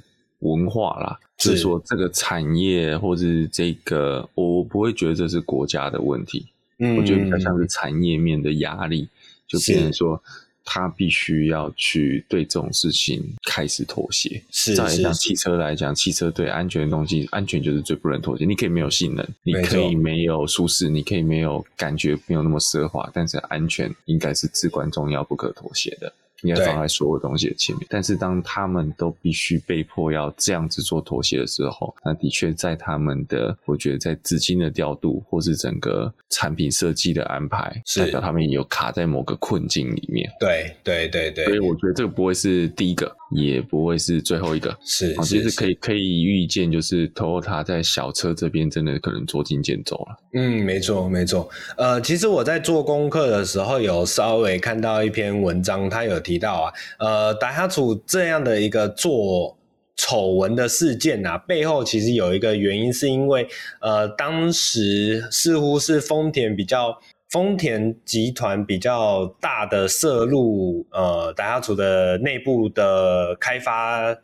文化啦。是说这个产业，或是这个，我不会觉得这是国家的问题，嗯，我觉得比较像是产业面的压力，就变成说他必须要去对这种事情开始妥协。是，再像汽车来讲，汽车对安全的东西，安全就是最不能妥协。你可以没有性能，你可以没有舒适，你可以没有感觉，没有那么奢华，但是安全应该是至关重要、不可妥协的。应该放在所有东西的前面，但是当他们都必须被迫要这样子做妥协的时候，那的确在他们的，我觉得在资金的调度或是整个产品设计的安排，代表他们有卡在某个困境里面。对对对对，所以我觉得这个不会是第一个，也不会是最后一个。是，啊，其实可以可以预见，就是 Toyota 在小车这边真的可能捉襟见肘了。嗯，没错没错。呃，其实我在做功课的时候，有稍微看到一篇文章，它有提到啊，呃，达哈楚这样的一个做丑闻的事件呐、啊，背后其实有一个原因，是因为呃，当时似乎是丰田比较。丰田集团比较大的涉入，呃，打压组的内部的开发。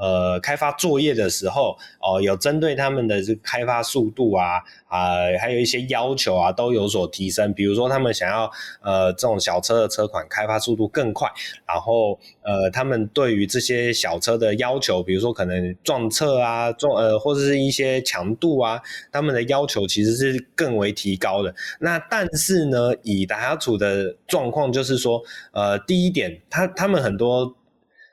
呃，开发作业的时候，哦、有针对他们的这个开发速度啊，啊、还有一些要求啊，都有所提升。比如说，他们想要呃这种小车的车款开发速度更快，然后呃，他们对于这些小车的要求，比如说可能撞侧啊，撞呃或者是一些强度啊，他们的要求其实是更为提高的。那但是呢，以达哈组的状况就是说，呃，第一点，他他们很多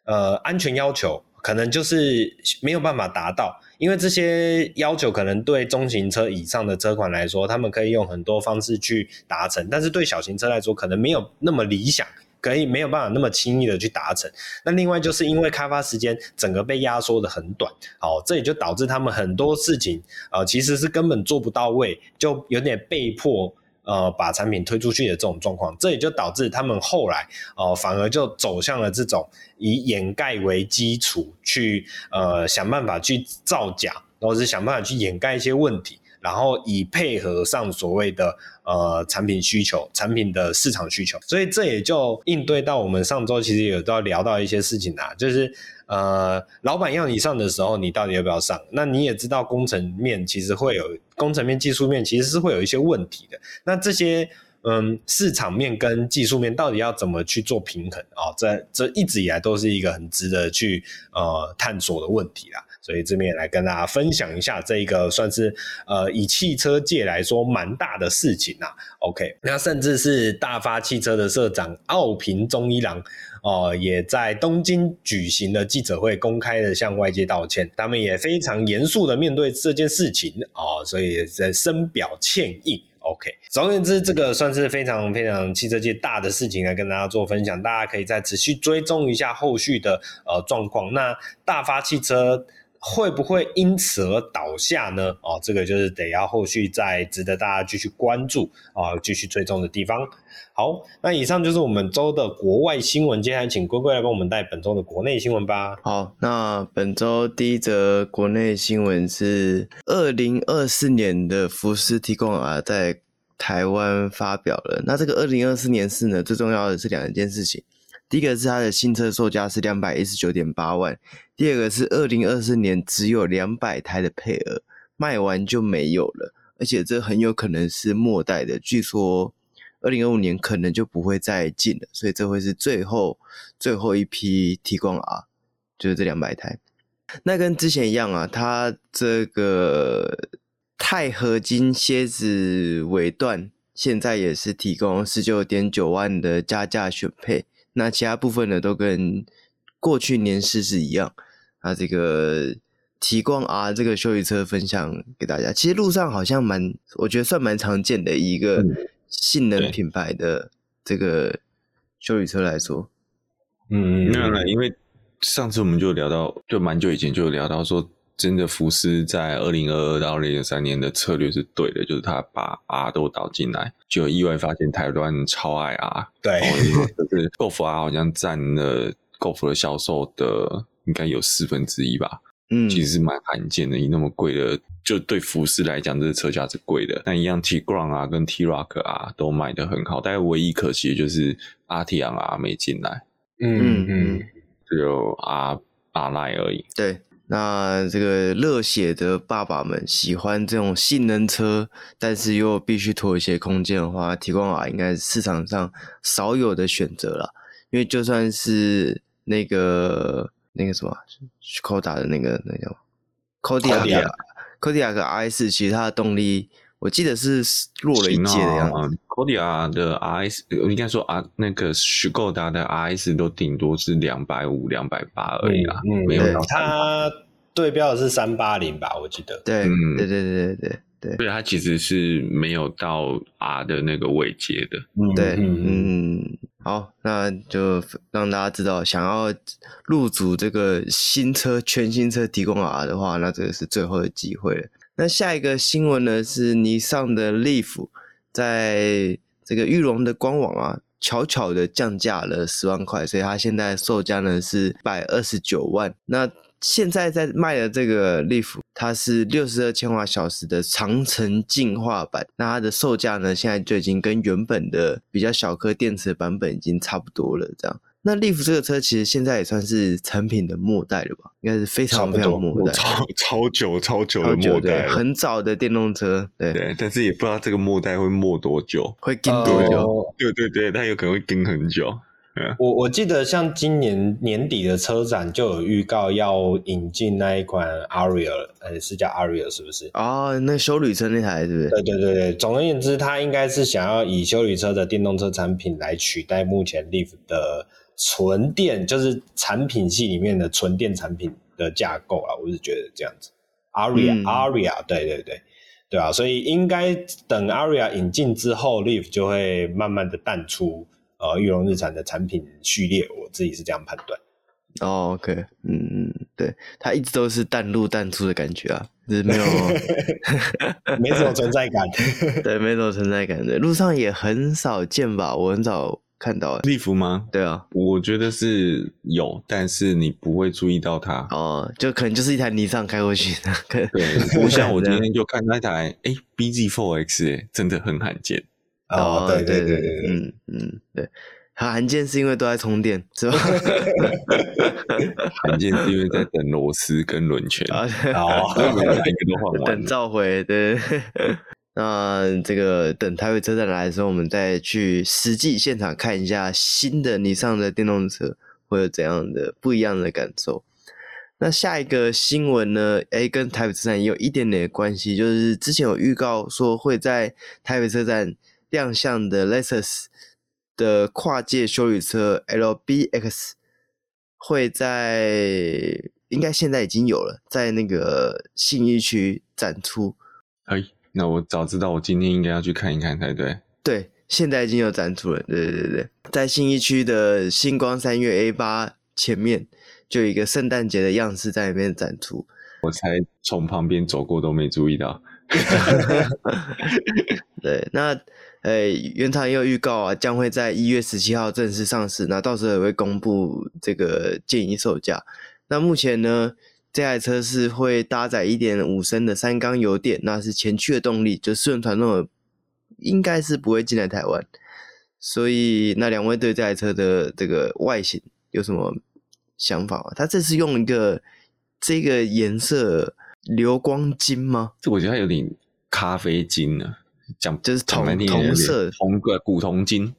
呃安全要求。可能就是没有办法达到，因为这些要求可能对中型车以上的车款来说，他们可以用很多方式去达成，但是对小型车来说，可能没有那么理想，可以没有办法那么轻易的去达成。那另外就是因为开发时间整个被压缩的很短，好，这也就导致他们很多事情呃其实是根本做不到位，就有点被迫。呃，把产品推出去的这种状况，这也就导致他们后来呃反而就走向了这种以掩盖为基础去呃想办法去造假，或者是想办法去掩盖一些问题，然后以配合上所谓的呃产品需求、产品的市场需求，所以这也就应对到我们上周其实有都要聊到一些事情啊，就是。呃，老板要你上的时候，你到底要不要上？那你也知道，工程面其实会有工程面、技术面其实是会有一些问题的。那这些嗯，市场面跟技术面到底要怎么去做平衡啊？哦，这这一直以来都是一个很值得去呃探索的问题啦。所以这边来跟大家分享一下这一个算是呃以汽车界来说蛮大的事情啊。OK，那甚至是大发汽车的社长奥平忠一郎。哦，也在东京举行的记者会，公开的向外界道歉。他们也非常严肃的面对这件事情哦，所以在深表歉意。OK，总而言之，这个算是非常非常汽车界大的事情来跟大家做分享，大家可以再仔细追踪一下后续的呃状况。那大发汽车。会不会因此而倒下呢？哦，这个就是得要后续再值得大家继续关注啊，继续追踪的地方。好，那以上就是我们周的国外新闻，接下来请龟龟来帮我们带本周的国内新闻吧。好，那本周第一则国内新闻是二零二四年的福斯提供啊在台湾发表了。那这个二零二四年是呢，最重要的是两件事情。第一个是它的新车售价是两百一十九点八万，第二个是二零二四年只有两百台的配额，卖完就没有了，而且这很有可能是末代的，据说二零二五年可能就不会再进了，所以这会是最后最后一批 Tiguan R，就是这两百台。那跟之前一样啊，它这个钛合金蝎子尾段现在也是提供十九点九万的加价选配。那其他部分呢，都跟过去年式是一样。啊，这个 Tiguan R 这个修理车分享给大家，其实路上好像蛮，我觉得算蛮常见的一个性能品牌的这个修理车来说。嗯，没有了，因为上次我们就聊到，就蛮久以前就聊到说。真的，福斯在二零二二到二零二三年的策略是对的，就是他把 R 都导进来，就意外发现台湾超爱 R，对，就是 Golf R 好像占了 Golf 的销售的应该有四分之一吧，嗯，其实是蛮罕见的，以那么贵的，就对福斯来讲，这个车价是贵的，但一样 Tiguan 啊跟 T Rock 啊都卖的很好，但是唯一可惜的就是 Arteon R 没进来，嗯嗯，只有 R R Line 而已，对。那这个热血的爸爸们喜欢这种性能车，但是又必须拖一些空间的话，Tiguan R 应该是市场上少有的选择了。因为就算是那个那个什么，Škoda 的那个那个叫 Kodiaq，Kodiaq RS，其实它的动力。我记得是落了一届的样子。Kodiaq 的 RS，应该说啊，那个虚构达的 RS 都顶多是两百五、两百八而已啊，嗯，没有到。它对标的是三八零吧，我记得。对，对，对，对，对，对，对。对，它其实是没有到 R 的那个位阶的。嗯，对，嗯，好，那就让大家知道，想要入主这个新车、全新车 Tiguan R 的话，那这个是最后的机会了。那下一个新闻呢，是尼桑的 Leaf 在这个玉龙的官网啊，悄悄的降价了十万块，所以它现在售价呢是百二十九万。那现在在卖的这个 Leaf，它是六十二千瓦小时的长城进化版，那它的售价呢，现在就已经跟原本的比较小颗电池版本已经差不多了，这样。那 Leaf 这个车其实现在也算是产品的末代了吧？应该是非常非常末代，超超久超久的末代，很早的电动车，对对。但是也不知道这个末代会末多久，会跟多久？呃、对对对，它有可能会跟很久。我我记得像今年年底的车展就有预告要引进那一款 Ariya，呃，是叫 Ariya 是不是？哦，那修旅车那台是不是？对对对对，总而言之，它应该是想要以修旅车的电动车产品来取代目前 Leaf 的。纯电就是产品系里面的纯电产品的架构啊，我是觉得这样子。Aria、嗯、Aria，对对对，对啊，所以应该等 Aria 引进之后，Leaf 就会慢慢的淡出呃裕隆日产的产品序列，我自己是这样判断。哦，OK，嗯嗯，对，它一直都是淡入淡出的感觉啊，就是没有 没什么存在感，对，没什么存在感的，路上也很少见吧，我很少。看到了利福吗？对啊，我觉得是有，但是你不会注意到它哦，就可能就是一台尼桑开过去的。对，不像我今 天就看那台哎，BZ4X，哎，真的很罕见。哦，对对对对，嗯嗯，对，它罕见是因为都在充电，是吧？罕见是因为在等螺丝跟轮圈，哦，等召回，对。那这个等台北车站来的时候，我们再去实际现场看一下新的尼桑的电动车会有怎样的不一样的感受。那下一个新闻呢？诶，跟台北车站也有一点点的关系，就是之前有预告说会在台北车站亮相的 Lexus 的跨界修理车 LBX 会在，应该现在已经有了，在那个信义区展出。哎。那我早知道，我今天应该要去看一看才对。对，现在已经有展出了。对对对，在信义区的星光三月 A 八前面，就有一个圣诞节的样式在里面展出。我才从旁边走过，都没注意到。对，那呃，原厂也有预告啊，将会在一月十七号正式上市。那到时候也会公布这个建议售价。那目前呢？这台车是会搭载一点五升的三缸油电，那是前驱的动力，就四轮传动的应该是不会进来台湾。所以，那两位对这台车的这个外形有什么想法吗？它这是用一个这个颜色流光金吗？这我觉得它有点咖啡金呢，讲就是铜铜色铜个古铜金，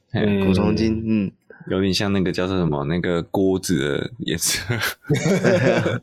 古铜金，嗯。有点像那个叫做什么那个锅子的颜色，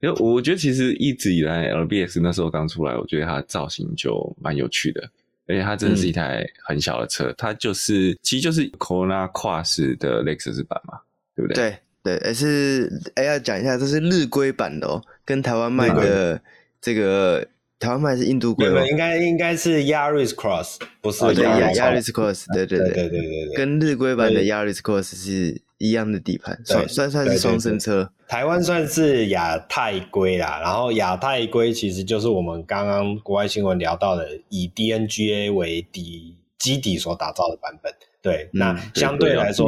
因为我觉得其实一直以来 LBS 那时候刚出来，我觉得它的造型就蛮有趣的，而且它真的是一台很小的车，嗯、它就是其实就是 Corona Cross 的 Lexus 版嘛，对不对？对对，是哎要讲一下，这是日规版的哦，跟台湾卖的这个。台湾卖是印度龟吗？应该应该是 Yaris Cross，不是 Yaris Cross，对对对对对对，跟日规版的 Yaris Cross 是一样的底盘，算算算是双生车。台湾算是亚太龟啦，然后亚太龟其实就是我们刚刚国外新闻聊到的，以 DNGA 为底基底所打造的版本。对，那相对来说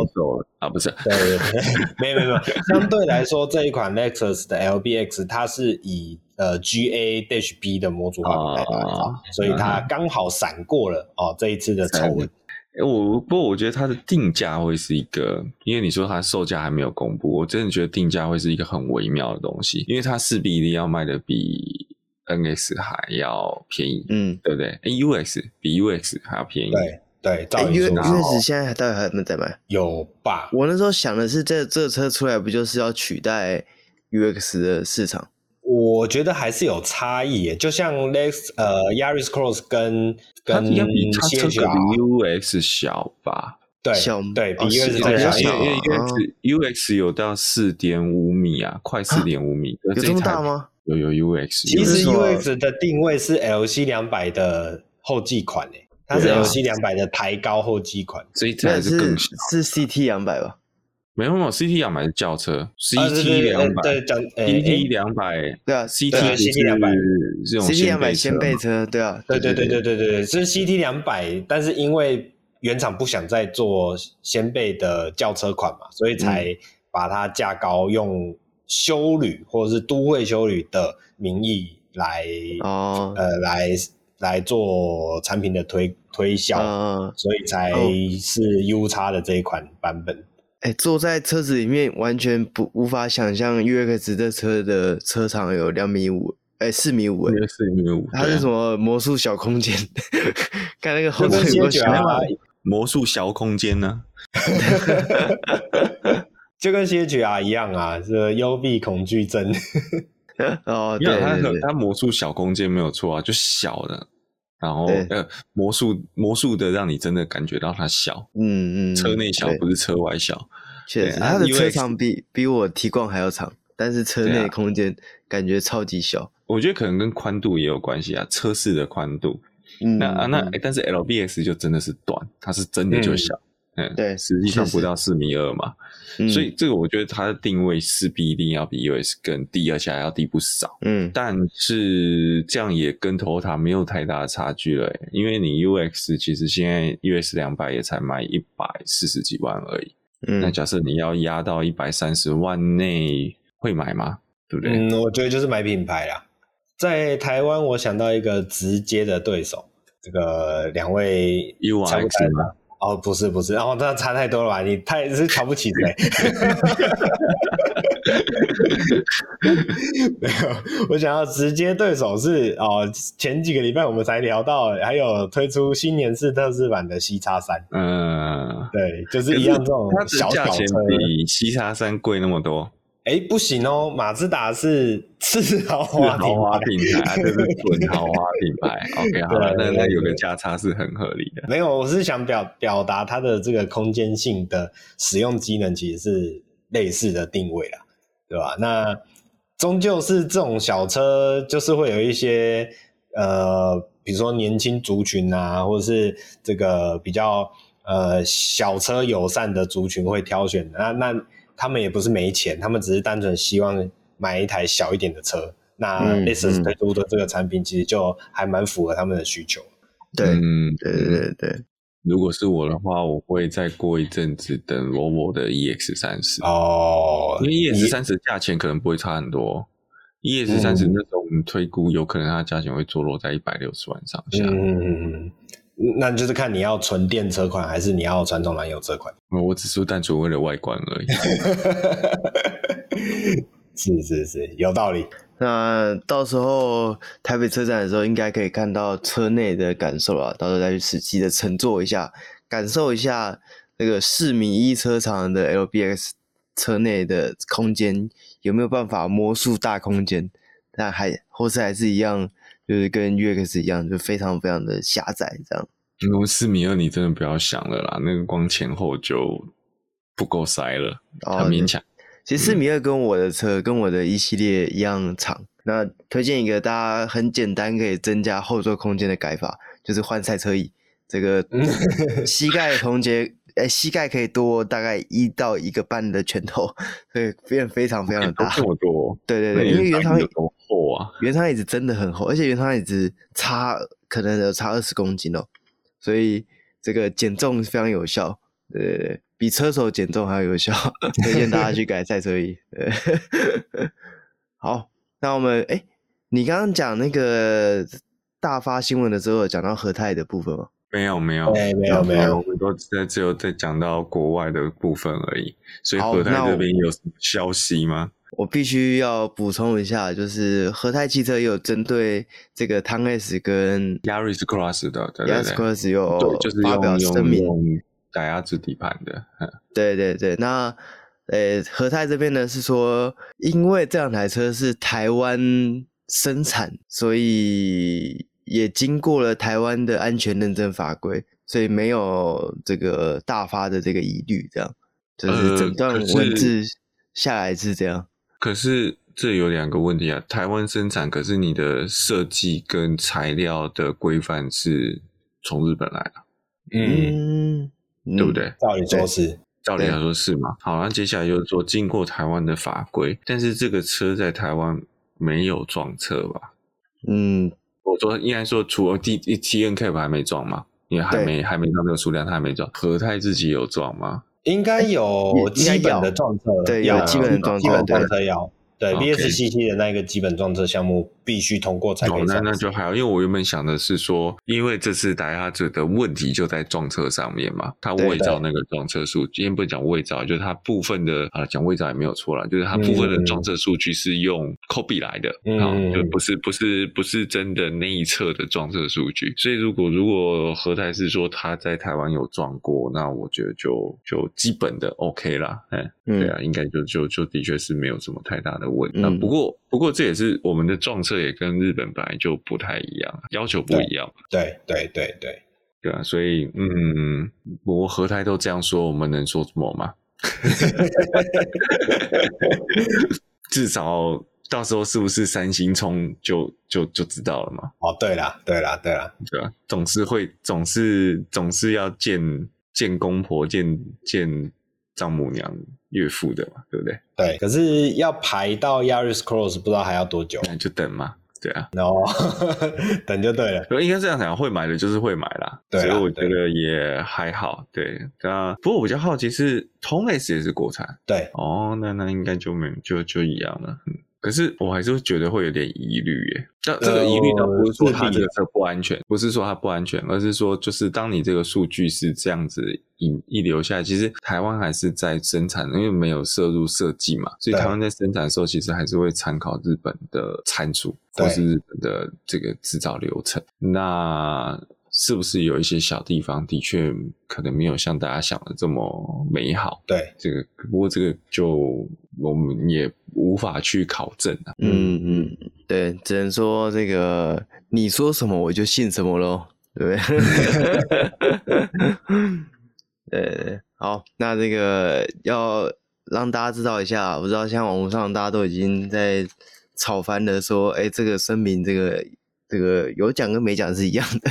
啊，不是，对对对，没有没有没有，相对来说这一款 Lexus 的 LBX 它是以。呃 G A H B 的模组化来打造，所以它刚好闪过了哦这一次的丑闻。我不过我觉得它的定价会是一个，因为你说它售价还没有公布，我真的觉得定价会是一个很微妙的东西，因为它势必一定要卖的比 NX 还要便宜，嗯，对不对？UX 比 UX 还要便宜，对对。哎，UX 现在到底还有没有在卖？有吧？我那时候想的是，这这车出来不就是要取代 UX 的市场？我觉得还是有差异耶，就像 Lex 呃 Yaris Cross 跟跟 UX 小吧，对，小对比 UX 再小，因为因为 UX UX 有到四点五米啊，快四点五米，有这么大吗？有有 UX，其实 UX 的定位是 LC 两百的后继款诶，它是 LC 两百的抬高后机款，这一台是更小，是 CT 两百吧？没有没有，CT 两百是轿车，CT 两百，CT 两百，对啊，CT 两百这种，CT 两百掀背车，对啊，对对对对对对，是 CT 两百，但是因为原厂不想再做掀背的轿车款嘛，所以才把它架高，用修旅或者是都会修旅的名义来哦，呃，来来做产品的推推销，嗯，所以才是 UX 的这一款版本。哎、欸，坐在车子里面完全不无法想象 UX 这车的车长有两米五，哎，四米五，哎，四米五，它是什么魔术小空间？看那个后面有个小魔术小空间呢？就跟 CHR 一样啊，是幽闭恐惧症。哦，对，它它魔术小空间没有错啊，就小的。然后呃，魔术魔术的让你真的感觉到它小，嗯嗯，车内小不是车外小，确实，它的车长比比我 Tiguan 还要长，但是车内空间感觉超级小。我觉得可能跟宽度也有关系啊，车室的宽度。嗯，那啊那、欸、但是 LBS 就真的是短，它是真的就小。嗯嗯，对，实际上不到四米二嘛，所以这个我觉得它的定位势必一定要比 US 更低，而且还要低不少。嗯，但是这样也跟 Toyota 没有太大的差距了，因为你 UX 其实现在 US 两百也才卖一百四十几万而已。嗯，那假设你要压到一百三十万内，会买吗？对不对？嗯，我觉得就是买品牌啦。在台湾，我想到一个直接的对手，这个两位 UX 吗？哦，不是不是，然后这差太多了吧？你太是瞧不起谁？没有，我想要直接对手是哦，前几个礼拜我们才聊到，还有推出新年式特制版的 C 叉三。嗯，对，就是一样这种小小车，它的价钱比 C 叉三贵那么多。哎，不行哦，马自达是次豪华豪华品牌，这是纯豪华品牌。OK，好了，那那有个价差是很合理的。没有，我是想表表达它的这个空间性的使用机能，其实是类似的定位啦，对吧？那终究是这种小车，就是会有一些呃，比如说年轻族群啊，或者是这个比较呃小车友善的族群会挑选的。那那。他们也不是没钱，他们只是单纯希望买一台小一点的车。那 Lexus 推出的这个产品其实就还蛮符合他们的需求。对，嗯，对对对对。如果是我的话，我会再过一阵子等 Volvo 的 EX 三十哦，因为 EX 三十价钱可能不会差很多。EX 三十那时候我们推估，有可能它的价钱会坐落在一百六十万上下。嗯。那就是看你要纯电车款还是你要传统燃油车款。我只是单纯为了外观而已。是是是，有道理。那到时候台北车展的时候，应该可以看到车内的感受了。到时候再去实际的乘坐一下，感受一下那个四米一车长的 LBX 车内的空间有没有办法魔术大空间？但还或是还是一样。就是跟 UX 一样，就非常非常的狭窄，这样。如果四米二，你真的不要想了啦，那个光前后就不够塞了，很勉强。其实四米二跟我的车、嗯、跟我的一系列一样长。那推荐一个大家很简单可以增加后座空间的改法，就是换赛车椅。这个 膝盖空间，哎，膝盖可以多大概一到一个半的拳头，所以变非常非常的大。这么多？对对对，因为原厂厚啊，原厂椅子真的很厚，而且原厂椅子差可能有差二十公斤哦，所以这个减重非常有效，对对对，比车手减重还要有效，推荐大家去改赛车椅。对 好，那我们哎，你刚刚讲那个大发新闻的时候，有讲到和泰的部分吗？没有没有，没有没有，我们都在只有在讲到国外的部分而已，所以和泰这边有什么消息吗？我必须要补充一下，就是和泰汽车有针对这个汤 S 跟 Yaris Cross 的，Yaris Cross 有就是发表声明，打压制底盘的。对对对，那呃和泰这边呢是说，因为这两台车是台湾生产，所以也经过了台湾的安全认证法规，所以没有这个大发的这个疑虑。这样就是整段文字下来是这样。可是这有两个问题啊，台湾生产，可是你的设计跟材料的规范是从日本来的，嗯，对不对？照理说是，照理来说是嘛。好，那接下来就是说经过台湾的法规，但是这个车在台湾没有撞车吧？嗯，我说应该说除了第 T N Cap 还没撞嘛，因为还没还没到那个数量，他还没撞。和泰自己有撞吗？应该有基本的撞车，对，有基本的撞车，撞车要。对 VSCC 的那个基本撞车项目必须通过才可以。哦，那那就还好，因为我原本想的是说，因为这次打压者的问题就在撞车上面嘛，他伪造那个撞车数，今天不讲伪造，就是他部分的啊，讲伪造也没有错啦，就是他部分的撞车数据是用 copy 来的，啊、嗯，就不是不是不是真的那一侧的撞车数据，所以如果如果何台是说他在台湾有撞过，那我觉得就就基本的 OK 啦，哎，对啊，应该就就就的确是没有什么太大的那、嗯、不过不过这也是我们的撞车也跟日本本来就不太一样，要求不一样。对对对对对啊，所以嗯，不过和泰都这样说，我们能说什么吗？至少到时候是不是三星冲就就就知道了嘛？哦，对啦，对啦，对啦，对啊，总是会总是总是要见见公婆见见丈母娘岳父的嘛，对不对？对，可是要排到 Yaris Cross 不知道还要多久，那就等嘛。对啊，然后 等就对了。应该这样讲，会买的就是会买啦。对，所以我觉得也还好。对，那，不过我比较好奇是 t o n e s 也是国产。对，哦，那那应该就没就就一样了。嗯。可是我还是会觉得会有点疑虑耶。这这个疑虑倒不是说它这个车不安全，不是说它不安全，而是说就是当你这个数据是这样子引一留下来，其实台湾还是在生产，因为没有涉入设计嘛，所以台湾在生产的时候其实还是会参考日本的参数或是日本的这个制造流程。那是不是有一些小地方的确可能没有像大家想的这么美好？对，这个不过这个就我们也无法去考证啊。嗯嗯，对，只能说这个你说什么我就信什么喽，对不对？对，好，那这个要让大家知道一下，我知道像网络上大家都已经在吵翻了，说，哎，这个声明这个。这个有奖跟没奖是一样的，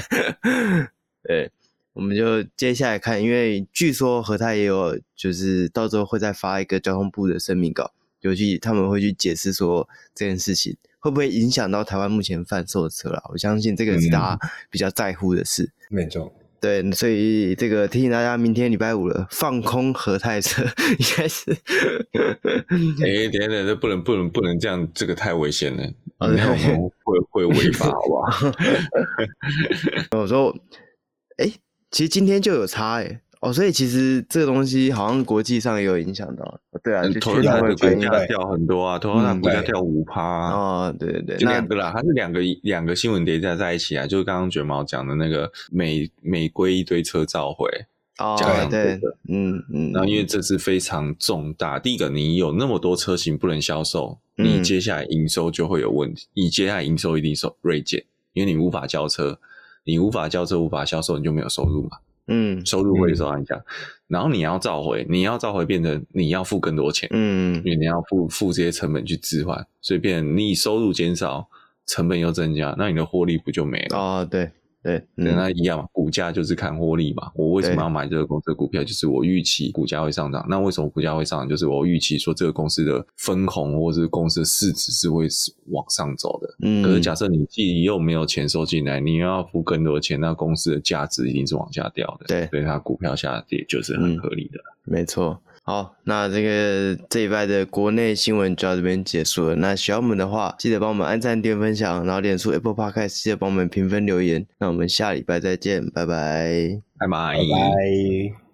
对，我们就接下来看，因为据说和泰也有，就是到时候会再发一个交通部的声明稿，尤其他们会去解释说这件事情会不会影响到台湾目前贩售的车啦。我相信这个是大家比较在乎的事。没错。对，所以这个提醒大家，明天礼拜五了，放空何泰车 应该是。哎、欸，等等，这不能不能不能这样，这个太危险了，那我们 会会违法，好不好？我说，哎、欸，其实今天就有差哎、欸。哦，所以其实这个东西好像国际上也有影响到，对啊，就特斯拉的股价掉很多啊，特斯拉股价掉五趴啊，哦，对对对，就两个啦，它是两个两个新闻叠加在一起啊，就是刚刚卷毛讲的那个美美规一堆车召回，哦，对，嗯嗯，然后因为这是非常重大，第一个你有那么多车型不能销售，你接下来营收就会有问题，你接下来营收一定受锐减，因为你无法交车，你无法交车无法销售，你就没有收入嘛。嗯，收入会受影响，然后你要召回，你要召回变成你要付更多钱，嗯，因为你要付付这些成本去置换，所以变成你收入减少，成本又增加，那你的获利不就没了？哦，对。对，跟它一样嘛，股价就是看获利嘛。我为什么要买这个公司的股票？就是我预期股价会上涨。那为什么股价会上涨？就是我预期说这个公司的分红或者是公司的市值是会往上走的。嗯，可是假设你自己又没有钱收进来，你又要付更多的钱，那公司的价值一定是往下掉的。对，所以它股票下跌就是很合理的。嗯，没错。好，那这个这一拜的国内新闻就到这边结束了。那喜欢我们的话，记得帮我们按赞、点、分享，然后点出 Apple Podcast 记得帮我们评分留言。那我们下礼拜再见，拜拜，拜拜。拜拜。